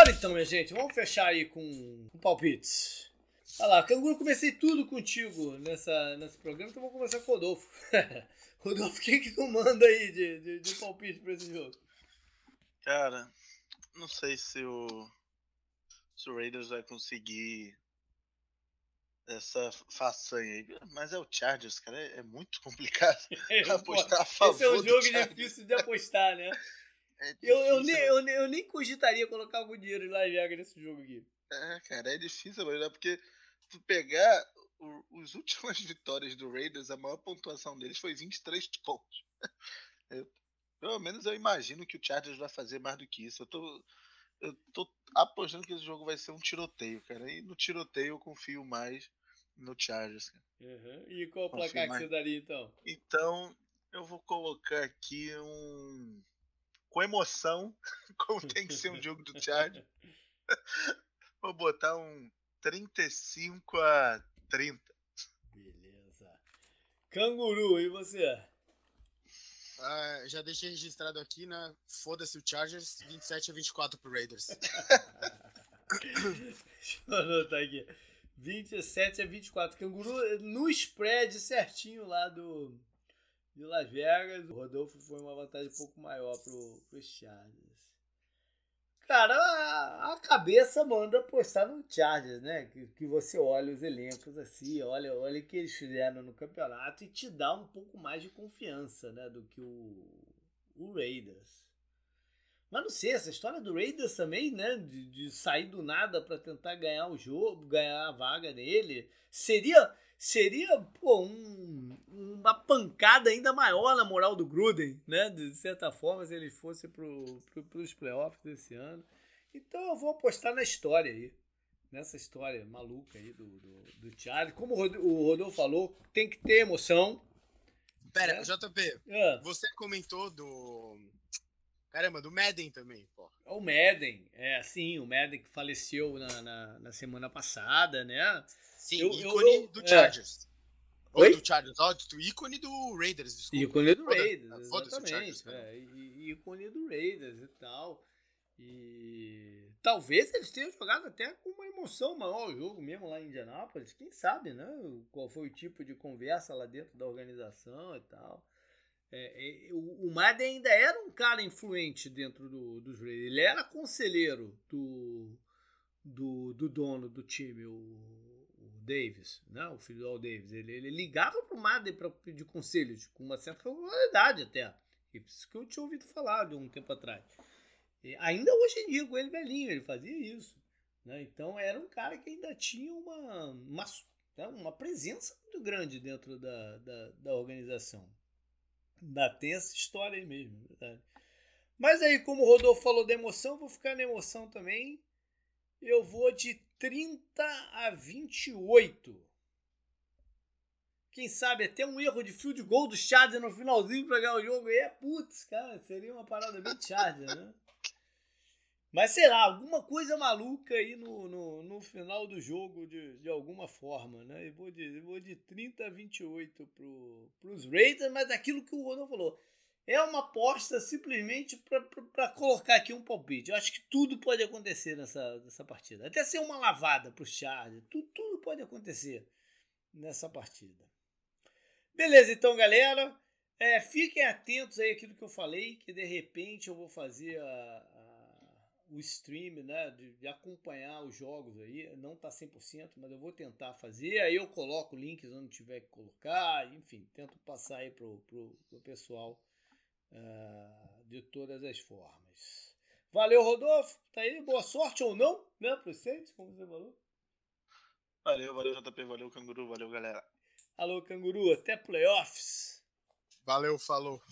Bora então, minha gente, vamos fechar aí com, com palpites. Olha lá, Canguru, comecei tudo contigo nessa, nesse programa, então vou começar com o Rodolfo. Rodolfo, o que tu manda aí de, de, de palpite pra esse jogo? Cara, não sei se o, se o Raiders vai conseguir essa façanha aí. Mas é o Chargers, cara, é, é muito complicado apostar a favor Esse é um jogo difícil de apostar, né? É Eu, eu, nem, eu, nem- eu nem cogitaria colocar algum dinheiro em Las Vegas nesse jogo aqui. É, cara, é difícil avaliar, porque tu pegar o, os últimas vitórias do Raiders, a maior pontuação deles foi 23 pontos. Eu- pelo menos eu imagino que o Chargers vai fazer mais do que isso. Eu tô, eu tô apostando que esse jogo vai ser um tiroteio, cara. E no tiroteio eu confio mais no Chargers, cara. Uhum. E qual o placar que você daria então? Então, eu vou colocar aqui um. Com emoção, como tem que ser um jogo do Chargers. Vou botar um 35 a 30. Beleza. Canguru, e você? Ah, já deixei registrado aqui, né? Foda-se o Chargers, 27 a 24 pro Raiders. Deixa eu anotar aqui. 27 a 24. Canguru no spread certinho lá do de Las Vegas. O Rodolfo foi uma vantagem um pouco maior pro, pro Chargers. Cara, a, a cabeça manda apostar no Chargers, né? Que, que você olha os elencos assim, olha, olha o que eles fizeram no campeonato e te dá um pouco mais de confiança, né? Do que o, o Raiders. Mas não sei, essa história do Raiders também, né? De, de sair do nada para tentar ganhar o jogo, ganhar a vaga nele, seria seria pô, um- uma pancada ainda maior na moral do Gruden, né? De certa forma, se ele fosse pro, pro, pros playoffs desse ano. Então eu vou apostar na história aí. Nessa história maluca aí do, do, do Charlie. Como o Rod- o Rodolfo falou, tem que ter emoção. Pera, É? JP, Ah, você comentou do. Caramba, do Madden também, pô. É o Madden, é sim, o Madden que faleceu na, na, na semana passada, né? Sim, Eu- ícone eu- do é. Chargers. Ou Oi? do Chargers, ó, do ícone do Raiders, desculpa. Ícone do Foda- Raiders, foda-se o exatamente. Chargers, é, ícone do Raiders e tal. E talvez eles tenham jogado até com uma emoção maior o jogo mesmo lá em Indianápolis. Quem sabe, né? Qual foi o tipo de conversa lá dentro da organização e tal. É, é, o, o ainda era um cara influente dentro do, dos Raiders. Ele era conselheiro do, do, do dono do time, o, o Davis, né? o filho do Al Davis. Ele, ele ligava pro Madden para pedir conselhos, com uma certa regularidade até. Isso que eu tinha ouvido falar de um tempo atrás. E ainda hoje em dia, com ele velhinho, ele fazia isso. Né? Então era um cara que ainda tinha uma, uma, Então, uma presença muito grande dentro da, da, da organização. Ainda tem essa história aí mesmo, é verdade. Mas aí, como o Rodolfo falou da emoção, vou ficar na emoção também. Eu vou de 30 a 28. Quem sabe até um erro de fio de gol do Charger no finalzinho para ganhar o jogo. E é, putz, cara, seria uma parada bem Charger, né? Mas sei lá, alguma coisa maluca aí no, no, no final do jogo de, de alguma forma, né? Eu vou de, vou de 30 a 28 pro, pros Raiders, mas aquilo que o Rodolfo falou. É uma aposta simplesmente para colocar aqui um palpite. Eu acho que tudo pode acontecer nessa, nessa partida. Até ser uma lavada pro Chargers. Tudo, tudo pode acontecer nessa partida. Beleza, então, galera. É, fiquem atentos aí àquilo que eu falei, que de repente eu vou fazer a, o stream, né, de, de, acompanhar os jogos aí. Não tá 100%, mas eu vou tentar fazer. Aí eu coloco links onde tiver que colocar, enfim, tento passar aí pro, pro, pro pessoal uh, de todas as formas. Valeu, Rodolfo. Tá aí, boa sorte ou não, né, pro Saints, como você falou. Valeu, valeu, JP, valeu, Canguru, valeu, galera. Alô, canguru, até playoffs. Valeu, falou.